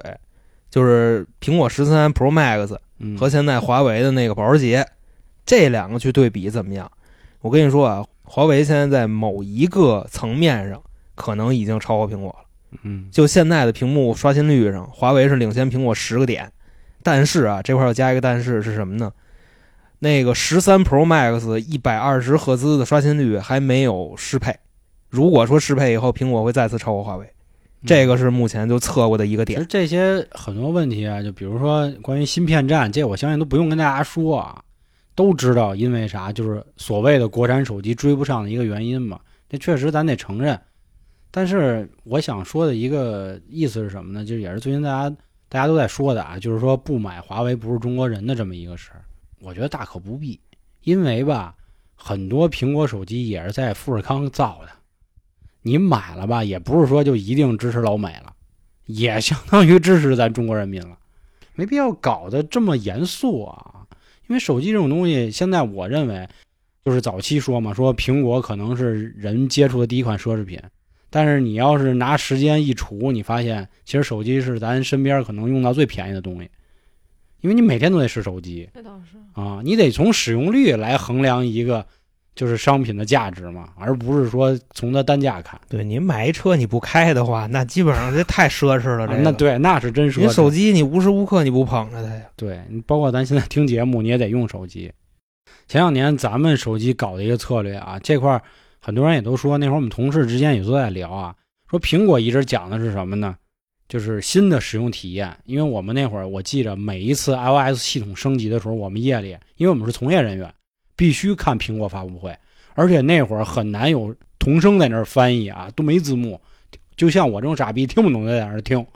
就是苹果十三 Pro Max 嗯和现在华为的那个保时捷，这两个去对比怎么样？我跟你说啊，华为现在在某一个层面上可能已经超过苹果了。嗯就现在的屏幕刷新率上，华为是领先苹果十个点。但是啊，这块要加一个但是是什么呢？那个十三 Pro Max 一百二十赫兹的刷新率还没有适配。如果说适配以后，苹果会再次超过华为，这个是目前就测过的一个点。其实这些很多问题啊，就比如说关于芯片战，这我相信都不用跟大家说啊，都知道因为啥，就是所谓的国产手机追不上的一个原因嘛。这确实咱得承认。但是我想说的一个意思是什么呢？就是也是最近大家大家都在说的啊，就是说不买华为不是中国人的这么一个事儿。我觉得大可不必，因为吧，很多苹果手机也是在富士康造的，你买了吧，也不是说就一定支持老美了，也相当于支持咱中国人民了，没必要搞得这么严肃啊。因为手机这种东西，现在我认为，就是早期说嘛，说苹果可能是人接触的第一款奢侈品，但是你要是拿时间一除，你发现其实手机是咱身边可能用到最便宜的东西，因为你每天都得使手机这倒是。啊，你得从使用率来衡量一个就是商品的价值嘛，而不是说从它单价看。对你买一车你不开的话，那基本上这太奢侈了。这个啊那对，那是真奢侈。你手机你无时无刻你不捧着它呀？对你包括咱现在听节目，你也得用手机。前两年咱们手机搞的一个策略啊，这块儿很多人也都说，那会儿我们同事之间也都在聊啊，说苹果一直讲的是什么呢？就是新的使用体验。因为我们那会儿我记着每一次 iOS 系统升级的时候，我们夜里，因为我们是从业人员，必须看苹果发布会，而且那会儿很难有同声在那儿翻译啊，都没字幕，就像我这种傻逼听不懂的在那儿听，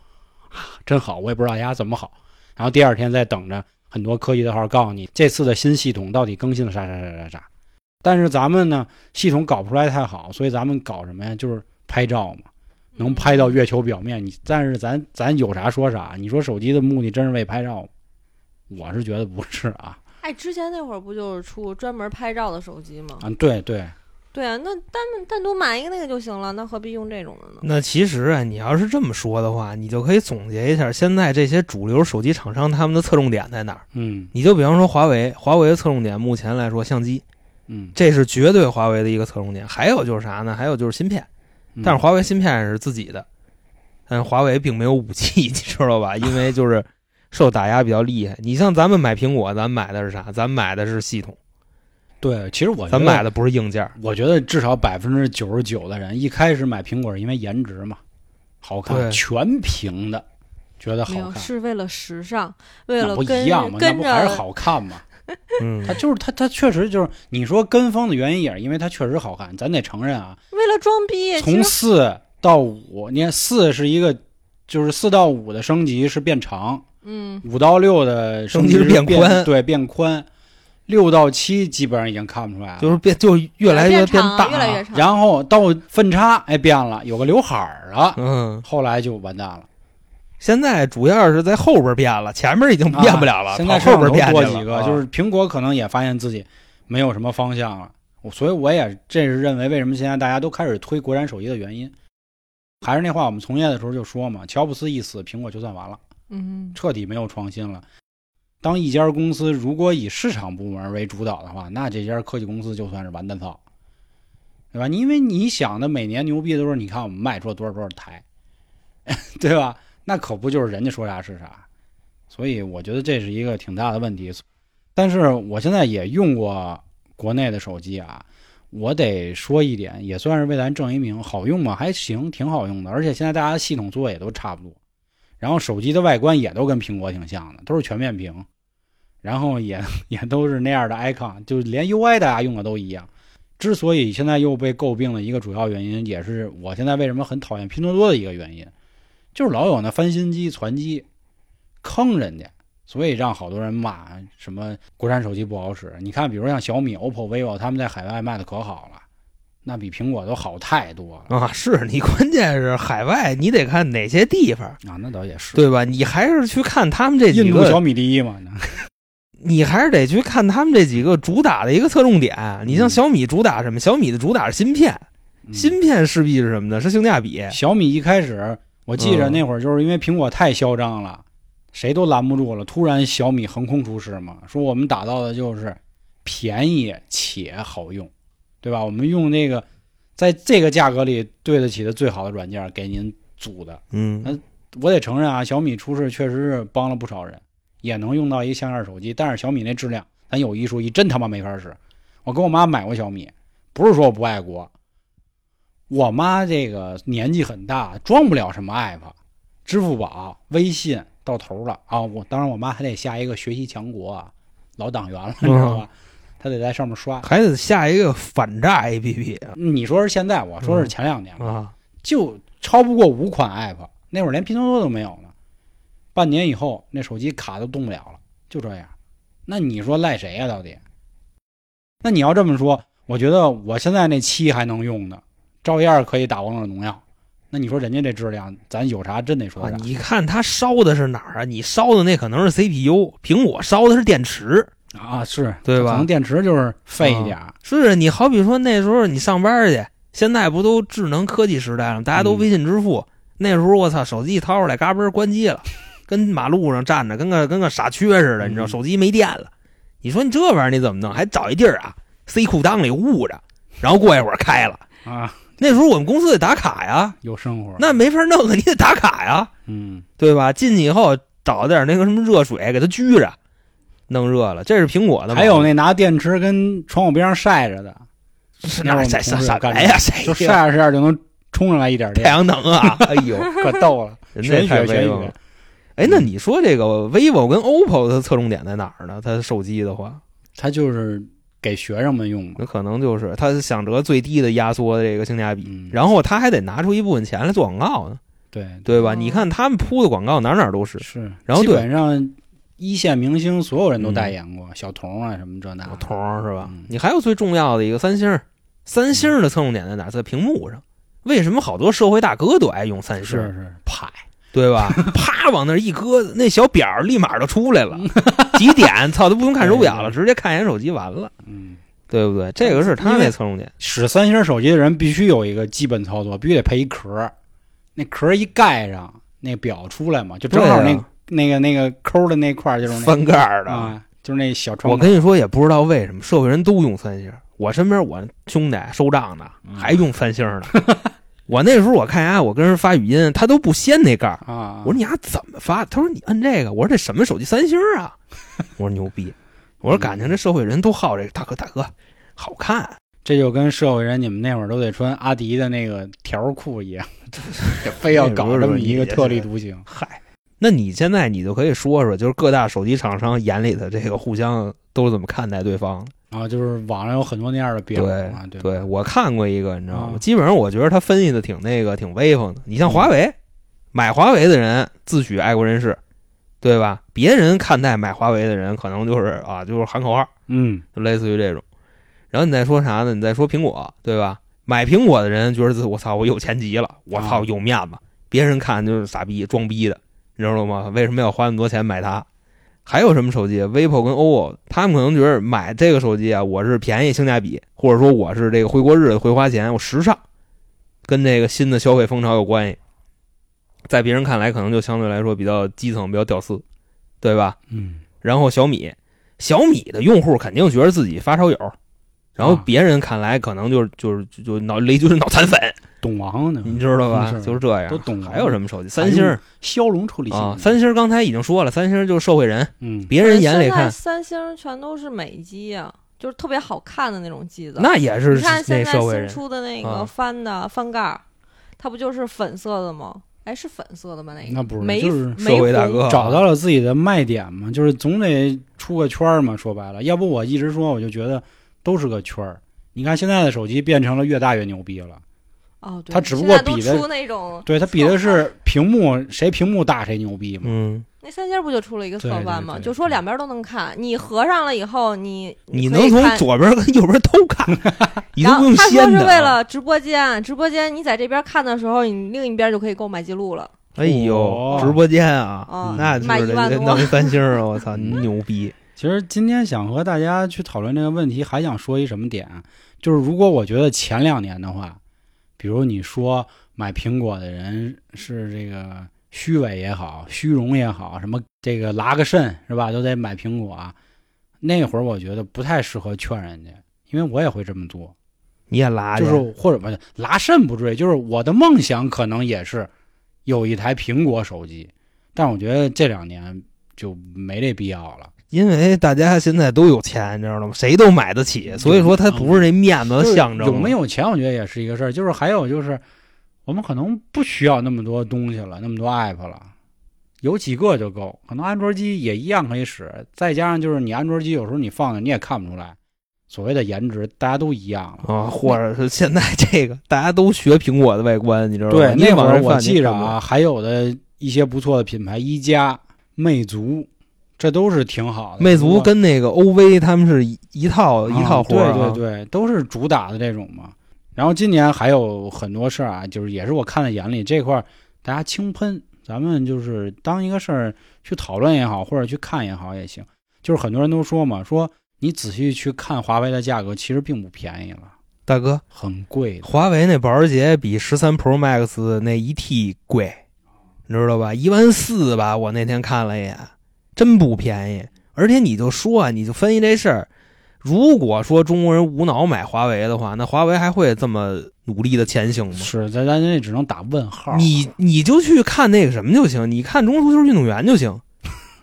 真好，我也不知道丫怎么好。然后第二天再等着很多科技的号告诉你这次的新系统到底更新了啥啥啥啥啥。但是咱们呢，系统搞不出来太好，所以咱们搞什么呀？就是拍照嘛，能拍到月球表面。你但是咱咱有啥说啥。你说手机的目的真是为拍照吗？我是觉得不是啊。哎，之前那会儿不就是出专门拍照的手机吗？啊，对对，对啊，那单单独买一个那个就行了，那何必用这种的呢？那其实啊，你要是这么说的话，你就可以总结一下现在这些主流手机厂商他们的侧重点在哪儿。嗯你就比方说华为，华为的侧重点目前来说相机，嗯，这是绝对华为的一个侧重点。还有就是啥呢？还有就是芯片，嗯但是华为芯片是自己的，但是华为并没有武器，你知道吧？因为就是受打压比较厉害。你像咱们买苹果，咱买的是啥？咱买的是系统，对，其实我觉得咱买的不是硬件。我觉得至少百分之九十九的人一开始买苹果是因为颜值嘛，好看，全屏的，觉得，好看。是为了时尚，为了不一样嘛？那跟不还是好看吗？嗯它，就是他，他确实就是你说跟风的原因，也是因为它确实好看。咱得承认啊，为了装逼。从实四到五，你看四是一个，就是四到五的升级是变长，嗯，五到六的升级是变变宽。对，变宽。六到七基本上已经看不出来了，就是变，就越来越长啊大，越来越长。然后到分叉，哎，变了，有个刘海儿了，嗯，后来就完蛋了。现在主要是在后边变了，前面已经变不了了，啊现在后边变多几个，啊。就是苹果可能也发现自己没有什么方向了，我所以我也这是认为为什么现在大家都开始推国产手机的原因。还是那话，我们从业的时候就说嘛，乔布斯一死，苹果就算完了，嗯，彻底没有创新了。当一家公司如果以市场部门为主导的话，那这家科技公司就算是完蛋操，对吧？因为你想的每年牛逼的都是，你看我们卖出了多少多少台，对吧？那可不就是人家说啥是啥，所以我觉得这是一个挺大的问题。但是我现在也用过国内的手机啊，我得说一点，也算是为咱正一名，好用吗？还行，挺好用的。而且现在大家系统做也都差不多，然后手机的外观也都跟苹果挺像的，都是全面屏，然后也 也都是那样的 icon，就连 UI 大家用的都一样。之所以现在又被诟病的一个主要原因，也是我现在为什么很讨厌拼多多的一个原因，就是老有那翻新机、传机坑人家，所以让好多人骂什么国产手机不好使。你看，比如像小米、OPPO、vivo，他们在海外卖的可好了，那比苹果都好太多了啊，是你关键是海外，你得看哪些地方，啊。那倒也是，对吧？你还是去看他们这几个印度小米第一嘛。你还是得去看他们这几个主打的一个侧重点。你像嗯小米主打什么？小米的主打是芯片，嗯芯片势必是什么呢？是性价比。小米一开始，我记着嗯那会儿就是因为苹果太嚣张了，谁都拦不住了。突然小米横空出世嘛，说我们打造的就是便宜且好用，对吧？我们用那个在这个价格里对得起的最好的软件给您组的。嗯，我得承认啊，小米出事确实是帮了不少人，也能用到一像样手机。但是小米那质量，咱有一说一，真他妈没法使。我跟我妈买过小米，不是说我不爱国，我妈这个年纪很大，装不了什么 app，支付宝、微信到头了啊。我当然我妈还得下一个学习强国啊，老党员了，你知道吧？她得在上面刷。还得下一个反诈 APP 你说是现在，我说是前两年吧。啊。就超不过五款 app，那会儿连拼多多都没有呢。半年以后，那手机卡都动不了了，就这样。那你说赖谁呀、到底？那你要这么说，我觉得我现在那七还能用呢，照样可以打王者荣耀。那你说人家这质量，咱有啥真得说你看他烧的是哪儿啊？你烧的那可能是 CPU，苹果烧的是电池，啊，是对吧可能电池就是废一点儿，是啊，你好比说那时候你上班去，现在不都智能科技时代了，大家都嗯微信支付。那时候我操，手机一掏出来，嘎嘣关机了，跟马路上站着，跟个跟个傻缺似的，你知道，嗯手机没电了。你说你这玩意儿你怎么弄？还找一地儿啊，塞裤裆里捂着，然后过一会儿开了。啊，那时候我们公司得打卡呀，有生活。那没法弄啊，你得打卡呀，嗯，对吧？进去以后找点那个什么热水给它掬着，弄热了。这是苹果的还有那拿电池跟窗户边上晒着的，是那晒晒同事干晒来呀，谁就晒着晒着就能冲上来一点太，阳能啊！哎呦，可逗了。人玄学玄学。哎，那你说这个 vivo 跟 OPPO 的侧重点在哪儿呢？它手机的话，它就是给学生们用嘛。那可能就是它想着最低的压缩的这个性价比，嗯，然后它还得拿出一部分钱来做广告呢，对对吧？哦你看他们铺的广告哪哪都是，是，然后基本上一线明星所有人都代言过，小童啊什么这那小。童是吧嗯？你还有最重要的一个三星，三星的侧重点在哪？在屏幕上。为什么好多社会大哥都爱用三星儿？是是派，对吧？啪往那儿一搁，那小表立马就出来了，几点？操，都不用看手表了，对直接看一眼手机完了，嗯，对不对？这个是他那侧重点。使三星手机的人必须有一个基本操作，必须得配一壳，那壳一盖上，那表出来嘛，就正好那、那个那个抠的那块儿就是那翻盖儿的。啊，就是那小窗。我跟你说，也不知道为什么社会人都用三星。我身边我兄弟收账的嗯还用三星儿呢。我那时候我看呀，我跟人发语音，他都不掀那盖儿。啊，我说你丫怎么发？他说你摁这个。我说这什么手机？三星啊。我说牛逼。我说感情这社会人都好这个，大哥大哥，好看。这就跟社会人你们那会儿都得穿阿迪的那个条裤一样，非要搞这么一个特立独行。嗨，那你现在你就可以说说，就是各大手机厂商眼里的这个互相都是怎么看待对方啊？就是网上有很多那样的标对啊，对对，我看过一个，你知道吗？啊基本上我觉得他分析的挺那个，挺威风的。你像华为，买华为的人自诩爱国人士，对吧？别人看待买华为的人，可能就是啊，就是喊口号，嗯，就类似于这种。然后你再说啥呢？你再说苹果，对吧？买苹果的人觉得自我操，我有钱极了，我操啊有面子，别人看就是傻逼装逼的，你知道吗？为什么要花那么多钱买它？还有什么手机？vivo 跟 OPPO，他们可能觉得买这个手机啊，我是便宜性价比，或者说我是这个会过日子会花钱，我时尚，跟这个新的消费风潮有关系。在别人看来，可能就相对来说比较基层、比较屌丝，对吧？嗯，然后小米，小米的用户肯定觉得自己发烧友，然后啊别人看来可能就是就是就就脑雷军是脑残粉，懂王呢，你知道吧？就是这样。都懂还有什么手机？三星骁龙处理器啊，三星刚才已经说了，三星就是社会人，嗯，别人眼里看三星全都是美机呀、就是特别好看的那种机子。那也是你看现在新。出的那个啊翻的翻盖，它不就是粉色的吗？哎，是粉色的吗？那个那不是玫就是社会大哥找到了自己的卖点嘛，就是总得出个圈儿嘛。说白了，要不我一直说，我就觉得都是个圈儿。你看现在的手机变成了越大越牛逼了，哦，对，它只不过比的出那种对它比的是屏幕谁屏幕大谁牛逼嘛。嗯，那三星不就出了一个侧对对翻吗？对就说两边都能看，你合上了以后，你你能从左边跟右边都看，你都然不用后他说是为了直播间，直播间你在这边看的时候，你另一边就可以购买记录了。哎呦哦，直播间啊，啊那就是得卖一万多弄一三星啊，我操，你 牛逼！其实今天想和大家去讨论这个问题，还想说一什么点啊，就是如果我觉得前两年的话，比如你说买苹果的人是这个虚伪也好，虚荣也好，什么这个拉个肾是吧，都得买苹果啊。那会儿我觉得不太适合劝人家，因为我也会这么做，你也拉，就是或者不是拉肾不至于，就是我的梦想可能也是有一台苹果手机，但我觉得这两年就没这必要了。因为大家现在都有钱，你知道吗？谁都买得起，所以说它不是那面子象征。有没？有钱，我觉得也是一个事儿。就是还有就是，我们可能不需要那么多东西了，那么多 app 了，有几个就够。可能安卓机也一样可以使，再加上就是你安卓机有时候你放的你也看不出来，所谓的颜值大家都一样了。啊，或者是现在这个大家都学苹果的外观，你知道吗？对，那会儿我记着啊，还有的一些不错的品牌，一加、魅族，这都是挺好的。魅族跟那个 OV 他们是一一套一套啊活对对对，都是主打的这种嘛。然后今年还有很多事儿啊，就是也是我看在眼里这块儿，大家轻喷，咱们就是当一个事儿去讨论也好，或者去看也好也行。就是很多人都说嘛，说你仔细去看华为的价格，其实并不便宜了，大哥，很贵。华为那保时捷比十三 Pro Max 那一 T 贵，你知道吧？一万四吧，我那天看了一眼，真不便宜。而且你就说啊，你就分析这事儿，如果说中国人无脑买华为的话，那华为还会这么努力的前行吗？是，咱咱这只能打问号。你你就去看那个什么就行，你看中国足球运动员就行，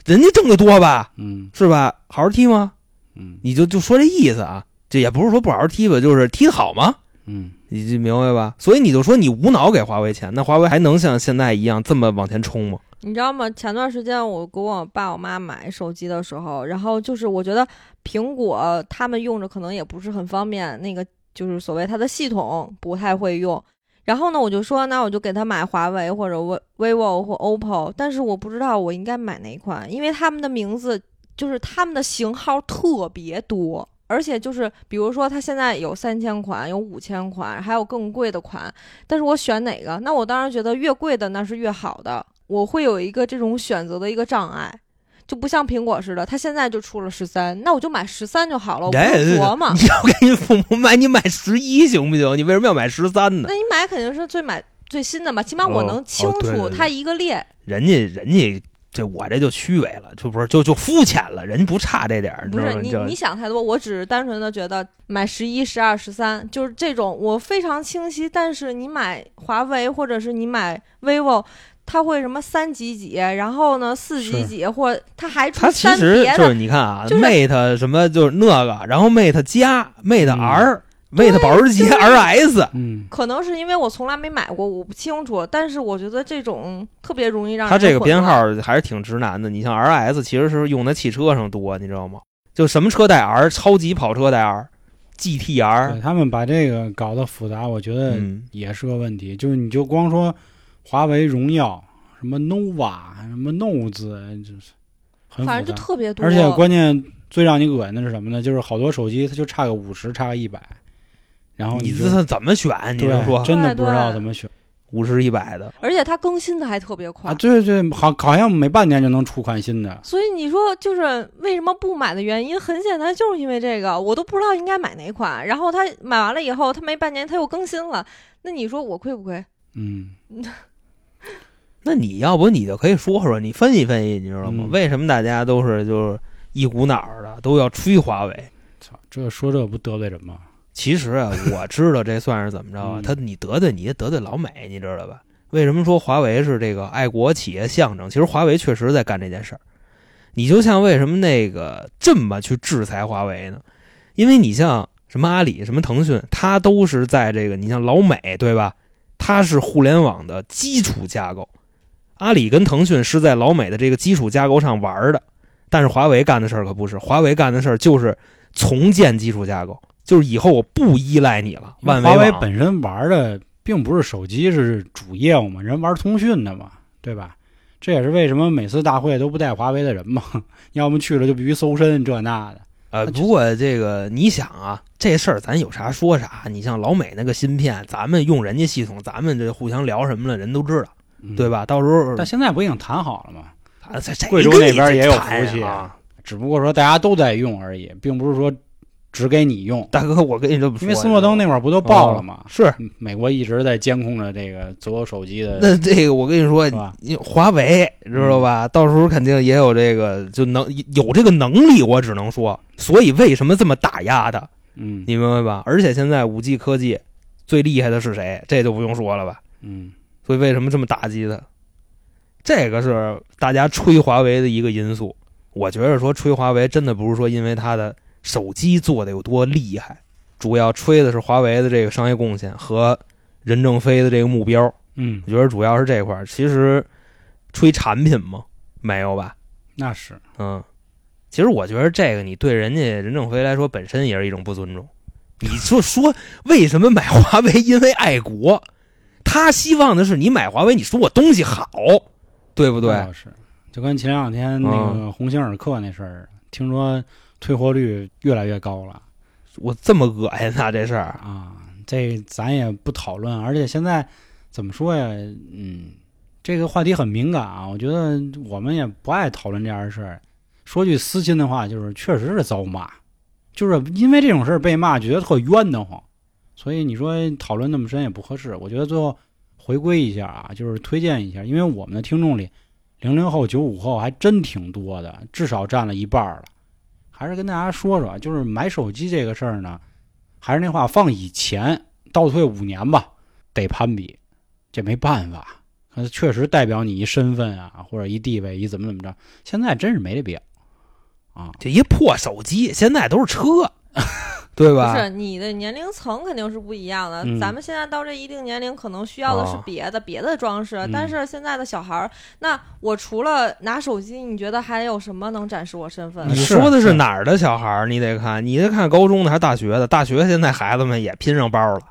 人家挣得多吧，嗯是吧？好好踢吗？嗯你就就说这意思啊，这也不是说不好好踢吧，就是踢得好吗？嗯，你就明白吧？所以你就说你无脑给华为钱，那华为还能像现在一样这么往前冲吗？你知道吗？前段时间我给我爸我妈买手机的时候，然后就是我觉得苹果他们用着可能也不是很方便，那个就是所谓它的系统不太会用。然后呢，我就说那我就给他买华为或者 v vivo 或 OPPO，但是我不知道我应该买哪款，因为他们的名字就是他们的型号特别多。而且就是，比如说，它现在有三千款，有五千款，还有更贵的款。但是我选哪个？那我当然觉得越贵的那是越好的。我会有一个这种选择的一个障碍，就不像苹果似的，它现在就出了十三，那我就买十三就好了，我不琢磨。你要给你父母买，你买十一行不行？你为什么要买十三呢那？你买肯定是最买最新的嘛，起码我哦能清楚它一个列。人家人家这我这就虚伪了，就不是就就肤浅了，人家不差这点儿，不是你你想太多，我只是单纯的觉得买十一、十二、十三就是这种我非常清晰。但是你买华为或者是你买 vivo，它会什么三级几，然后呢四级几，或者它还出他其三实就是别的。你看啊、就是 m a t e 什么就是那个，然后 Mate 加 Mate 嗯 R、Mate 保时捷 RS，嗯，可能是因为我从来没买过，我不清楚。但是我觉得这种特别容易让它这个编号还是挺直男的。你像 RS 其实是用在汽车上多，你知道吗？就什么车带 R，超级跑车带 R，GTR，他们把这个搞得复杂，我觉得嗯，也是个问题。就是你就光说华为、荣耀、什么 nova、什么 Note，就是很。反正就特别多。而且关键最让你恶心的是什么呢？就是好多手机它就差个五十，差个一百，然后你就这怎么选？你说真的不知道怎么选五十一百的，而且它更新的还特别快。啊！对对，好，好像每半年就能出款新的。所以你说就是为什么不买的原因，很简单，就是因为这个，我都不知道应该买哪款。然后他买完了以后，他没半年他又更新了，那你说我亏不亏？嗯，那你要不你就可以说说，你分析分析，你知道吗？嗯为什么大家都是就是一股脑儿的都要吹华为？操，这说这不得罪人吗？其实啊，我知道这算是怎么着啊嗯？他你得罪你也得罪老美，你知道吧？为什么说华为是这个爱国企业象征？其实华为确实在干这件事儿。你就像为什么那个这么去制裁华为呢？因为你像什么阿里、什么腾讯，它都是在这个你像老美对吧？它是互联网的基础架构，阿里跟腾讯是在老美的这个基础架构上玩的，但是华为干的事儿可不是，华为干的事儿就是重建基础架构，就是以后我不依赖你了。万华为本身玩的并不是手机是主业务嘛，人玩通讯的嘛，对吧？这也是为什么每次大会都不带华为的人嘛，要么去了就必须搜身这那的。呃，不过这个你想啊，这事儿咱有啥说啥。你像老美那个芯片，咱们用人家系统，咱们这互相聊什么了，人都知道，嗯对？吧？到时候但现在不已经谈好了吗？啊，这这贵州那边也有服务器啊。只不过说大家都在用而已，并不是说只给你用。大哥，我跟你这么说，因为斯诺登那会儿不都爆了吗？是嗯美国一直在监控着这个所有手机的，那这个我跟你说？你华为知道吧？到时候肯定也有这个，就能有这个能力，我只能说，所以为什么这么打压它，嗯你明白吧？而且现在五 G 科技最厉害的是谁？这就不用说了吧？嗯所以为什么这么打击他？这个是大家吹华为的一个因素。我觉得说吹华为真的不是说因为他的手机做的有多厉害，主要吹的是华为的这个商业贡献和任正非的这个目标。嗯，我觉得主要是这块儿。其实吹产品吗，没有吧？那是嗯，其实我觉得这个你对人家任正非来说本身也是一种不尊重。你就说为什么买华为？因为爱国，他希望的是你买华为，你说我东西好，对不对？就跟前两天那个鸿星尔克那事儿，听说退货率越来越高了我这么恶心啊，这事儿啊，这咱也不讨论。而且现在怎么说呀？嗯，这个话题很敏感啊。我觉得我们也不爱讨论这样的事儿。说句私心的话，就是确实是遭骂，就是因为这种事儿被骂，觉得特冤得慌。所以你说讨论那么深也不合适。我觉得最后回归一下啊，就是推荐一下，因为我们的听众里，零零后、九五后还真挺多的，至少占了一半了。还是跟大家说说，就是买手机这个事儿呢，还是那话，放以前倒退五年吧，得攀比，这没办法，那确实代表你一身份啊，或者一地位，一怎么怎么着。现在真是没这必要啊！这一破手机，现在都是车，对不吧？是你的年龄层肯定是不一样的。嗯咱们现在到这一定年龄，可能需要的是哦别的、别的装饰。嗯但是现在的小孩儿，那我除了拿手机，你觉得还有什么能展示我身份？你说的是是哪儿的小孩儿？你得看，你得看高中的还是大学的？大学现在孩子们也拼上包了，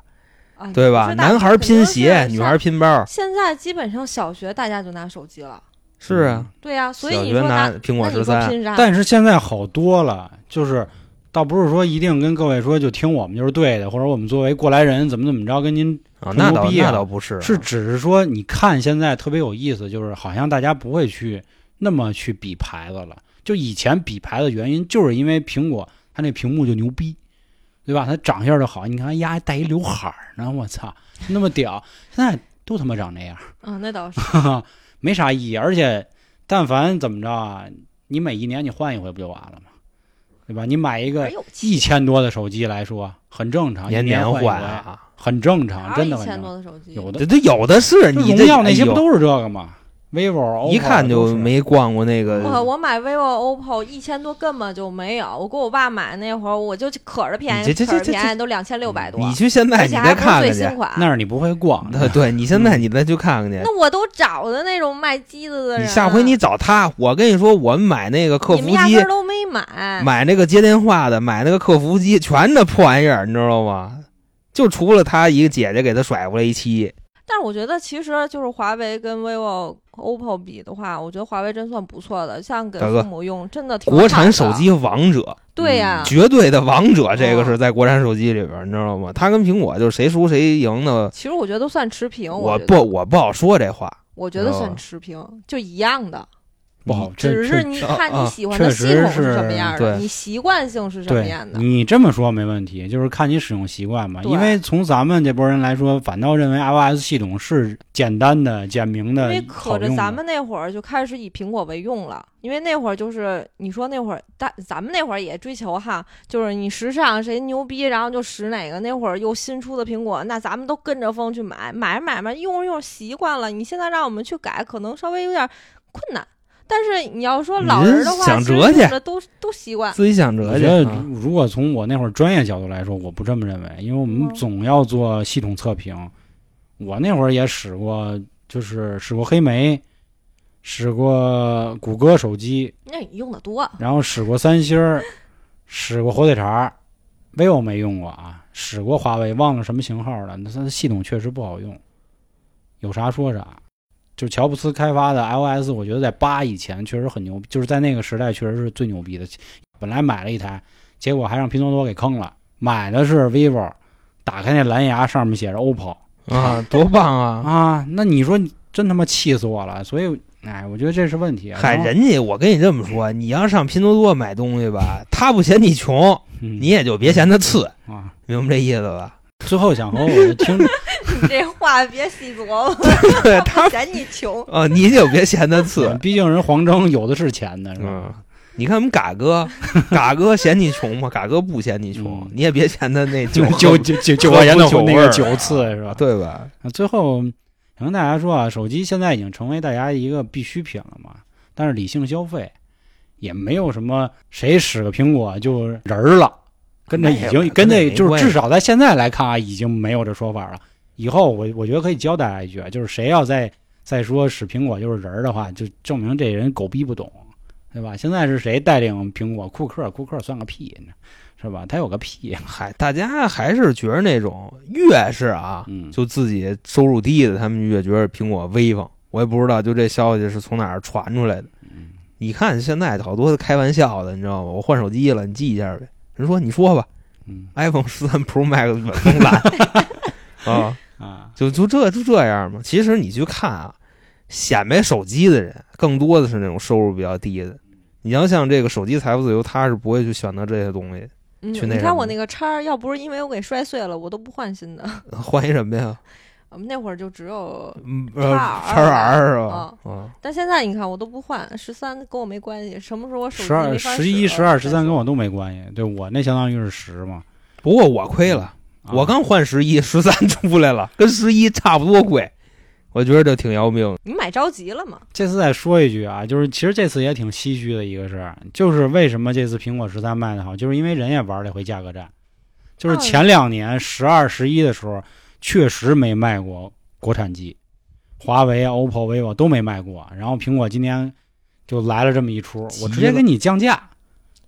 啊，对吧？男孩儿拼鞋，女孩儿拼包。现在基本上小学大家就拿手机了。是啊，对呀、所以你说拿苹果那你说13拼啥？但是现在好多了，就是倒不是说一定跟各位说就听我们就是对的，或者我们作为过来人怎么怎么着跟您啊，那倒牛逼啊那倒不是，是只是说，你看现在特别有意思，就是好像大家不会去那么去比牌子了。就以前比牌子原因，就是因为苹果它那屏幕就牛逼，对吧？它长相就好，你看丫还带一刘海儿呢，我操，那么屌！现在都他妈长那样，嗯，那倒是。没啥意义。而且，但凡怎么着啊，你每一年你换一回不就完了吗？对吧？你买一个一千多的手机来说，很正常，年年换，啊。很正常，真的一千真的很正常。多的手机？有的这这有的是，荣耀那些不都是这个吗？vivo、一看就没逛过那个。我我买 vivo、OPPO 一千多根本就没有，我给我爸买那会儿我就可着便宜，可着便宜都两千六百多，你去现在你再看看去，新款。那是你不会逛。对对，你现在你再去看看去。那我都找的那种卖机子的人，你下回你找他，我跟你说，我们买那个客服机你们压根，都没买。买那个接电话的，买那个客服机，全那破玩意儿，你知道吗？就除了他一个姐姐给他甩过来一期，但是我觉得其实就是华为跟 vivo、OPPO 比的话，我觉得华为真算不错的，像给父母用真的挺国好的产手机王者，对呀、绝对的王者，这个嗯是在国产手机里边儿，你知道吗？它跟苹果就是谁输谁赢的，其实我觉得都算持平。我不，我不好说这话。我觉得哦算持平，就一样的，不好，只是你看啊你喜欢的系统是什么样的，对你习惯性是什么对样的。你这么说没问题，就是看你使用习惯嘛。因为从咱们这波人来说，反倒认为 iOS 系统是简单的、简明的、因为可。着咱们那会儿就开始以苹果为用了，因为那会儿就是你说那会儿大咱们那会儿也追求哈，就是你时尚谁牛逼，然后就使哪个。那会儿又新出的苹果，那咱们都跟着风去买，买着买着用着用习惯了。你现在让我们去改，可能稍微有点困难。但是你要说老人的话，想辙去都都习惯。自己想辙去。我觉得啊，如果从我那会儿专业角度来说，我不这么认为，因为我们嗯总要做系统测评。我那会儿也使过，就是使过黑莓，使过谷歌手机，那你用的多，然后使过三星儿，使过火腿肠儿，vivo 没用过啊，使过华为，忘了什么型号了。那它系统确实不好用，有啥说啥。就乔布斯开发的 iOS，我觉得在八以前确实很牛逼，就是在那个时代确实是最牛逼的。本来买了一台，结果还让拼多多给坑了。买的是 vivo，打开那蓝牙上面写着 OPPO 啊，多棒啊！啊，那你说真他妈气死我了。所以，哎，我觉得这是问题啊。嗨，人家我跟你这么说，你要上拼多多买东西吧，他不嫌你穷，嗯你也就别嫌他次，啊，明白这意思吧？最后想和我的听众。你这话别细琢磨，对他 嫌你穷。啊，你就别嫌他次。毕竟人黄峥有的是钱的，是吧？嗯，你看我们嘎哥，嘎哥嫌你穷吗？嘎哥不嫌你穷，嗯你也别嫌他那酒九九九九块钱的喝不酒味儿那个九次是吧？对吧？那最后想跟大家说啊，手机现在已经成为大家一个必需品了嘛。但是理性消费也没有什么谁使个苹果就人儿了，跟着已经跟跟这这就是至少在现在来看啊，已经没有这说法了。以后我我觉得可以教大家一句，啊就是谁要再再说使苹果就是人儿的话，就证明这人狗逼不懂，对吧？现在是谁带领苹果？库克，库克算个屁呢，是吧？他有个屁，还，大家还是觉得那种越是啊，嗯，就自己收入低的，他们越觉得苹果威风。我也不知道，就这消息是从哪儿传出来的。嗯你看现在好多开玩笑的，你知道吗？我换手机了，你记一下呗。人说你说吧，嗯，iPhone 十三 Pro Max 稳中版啊，啊，就就这就这样嘛。其实你去看啊，显摆手机的人更多的是那种收入比较低的。你要像这个手机财富自由，他是不会去选择这些东西。嗯，去那什么你看我那个叉，要不是因为我给摔碎了，我都不换新的。换一什么呀？我们那会儿就只有，嗯，叉呃，R 叉 R 是吧？啊，但现在你看我都不换，十三跟我没关系。什么时候我手机十二、十一、十二、十三跟我都没关系。对我那相当于是十嘛。不过我亏了，啊我刚换十一，十三出来了，跟十一差不多贵，我觉得这挺要命。你买着急了吗？这次再说一句啊，就是其实这次也挺唏嘘的一个事儿，就是为什么这次苹果十三卖的好，就是因为人也玩了一回价格战，就是前两年十二、十一的时候确实没卖过国产机，华为、OPPO、vivo 都没卖过，然后苹果今年就来了这么一出，我直接给你降价，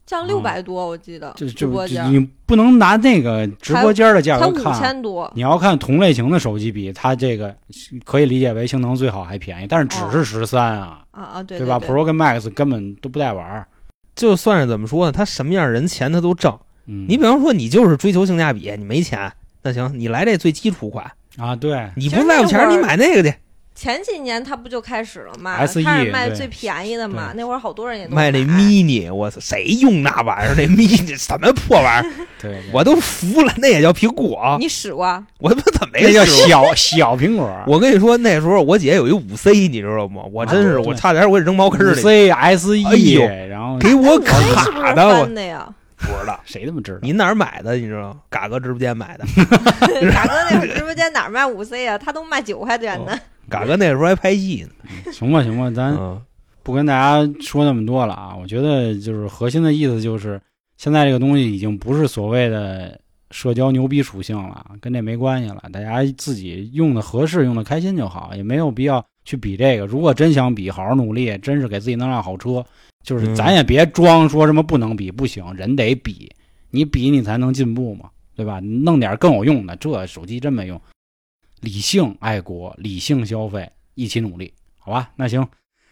降六百多，我记得就就你不能拿那个直播间的价才五格看。千多。你要看同类型的手机比，它这个可以理解为性能最好还便宜，但是只是十三啊，啊啊，对对吧？Pro 跟 Max 根本都不带玩儿。就算是怎么说呢，他什么样人钱他都挣。嗯，你比方说，你就是追求性价比，你没钱，那行，你来这最基础款，啊，对，你不在乎钱，你买那个去，前几年他不就开始了嘛 SE 开始卖对最便宜的嘛，那会儿好多人也都卖那 mini，我操，谁用那玩意儿？那 mini 什么破玩意儿？对，对我都服了，那也叫苹果？你使过？我他妈怎么没那叫小小苹果，我跟你说，那时候我姐有一五 C，你知道吗？我真是，啊我差点我给扔茅坑里，C S E，哎然后给我卡的，的呀？不知道。谁他妈知道？您哪儿买的？你知道吗？嘎哥直播间买的。嘎哥那会儿直播间哪儿卖五 C 啊？他都卖九块钱呢。嘎哥那时候还拍戏呢。行吧，行吧，咱嗯，不跟大家说那么多了啊。我觉得就是核心的意思就是，现在这个东西已经不是所谓的社交牛逼属性了，跟这没关系了。大家自己用的合适，用的开心就好，也没有必要去比这个。如果真想比，好好努力，真是给自己弄辆好车，就是嗯咱也别装说什么不能比，不行，人得比，你比你才能进步嘛，对吧？弄点更有用的，这手机真没用。理性爱国，理性消费，一起努力，好吧？那行，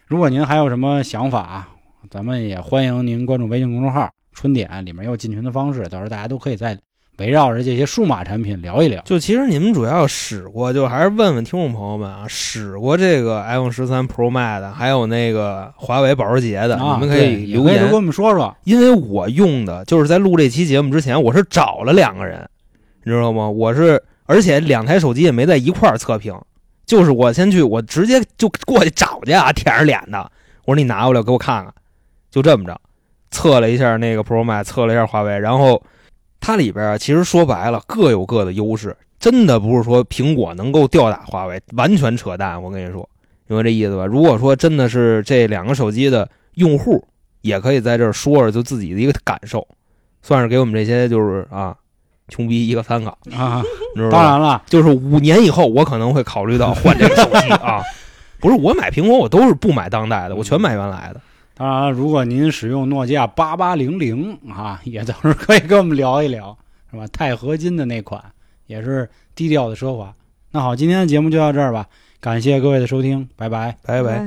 如果您还有什么想法啊，咱们也欢迎您关注微信公众号“春点”，里面有进群的方式，到时候大家都可以再围绕着这些数码产品聊一聊。就其实你们主要使过，就还是问问听众朋友们啊，使过这个 iPhone 十三 Pro Max 的，还有那个华为保时捷的，啊，你们可以留言也可以跟。我们说说。因为我用的就是在录这期节目之前，我是找了两个人，你知道吗？我是而且两台手机也没在一块儿测评，就是我先去，我直接就过去找去啊，舔着脸的，我说你拿过来给我看看，就这么着，测了一下那个 Pro Max，测了一下华为，然后它里边啊，其实说白了各有各的优势，真的不是说苹果能够吊打华为，完全扯淡，我跟你说，明白这意思吧？如果说真的是这两个手机的用户。也可以在这儿说说就自己的一个感受，算是给我们这些就是啊穷逼一个参考，啊？当然了，就是五年以后我可能会考虑到换这个手机啊，不是我买苹果我都是不买当代的，我全买原来的。当然，如果您使用诺基亚八八零零啊，也到时候可以跟我们聊一聊，是吧？钛合金的那款也是低调的奢华。那好，今天的节目就到这儿吧，感谢各位的收听，拜。拜拜。拜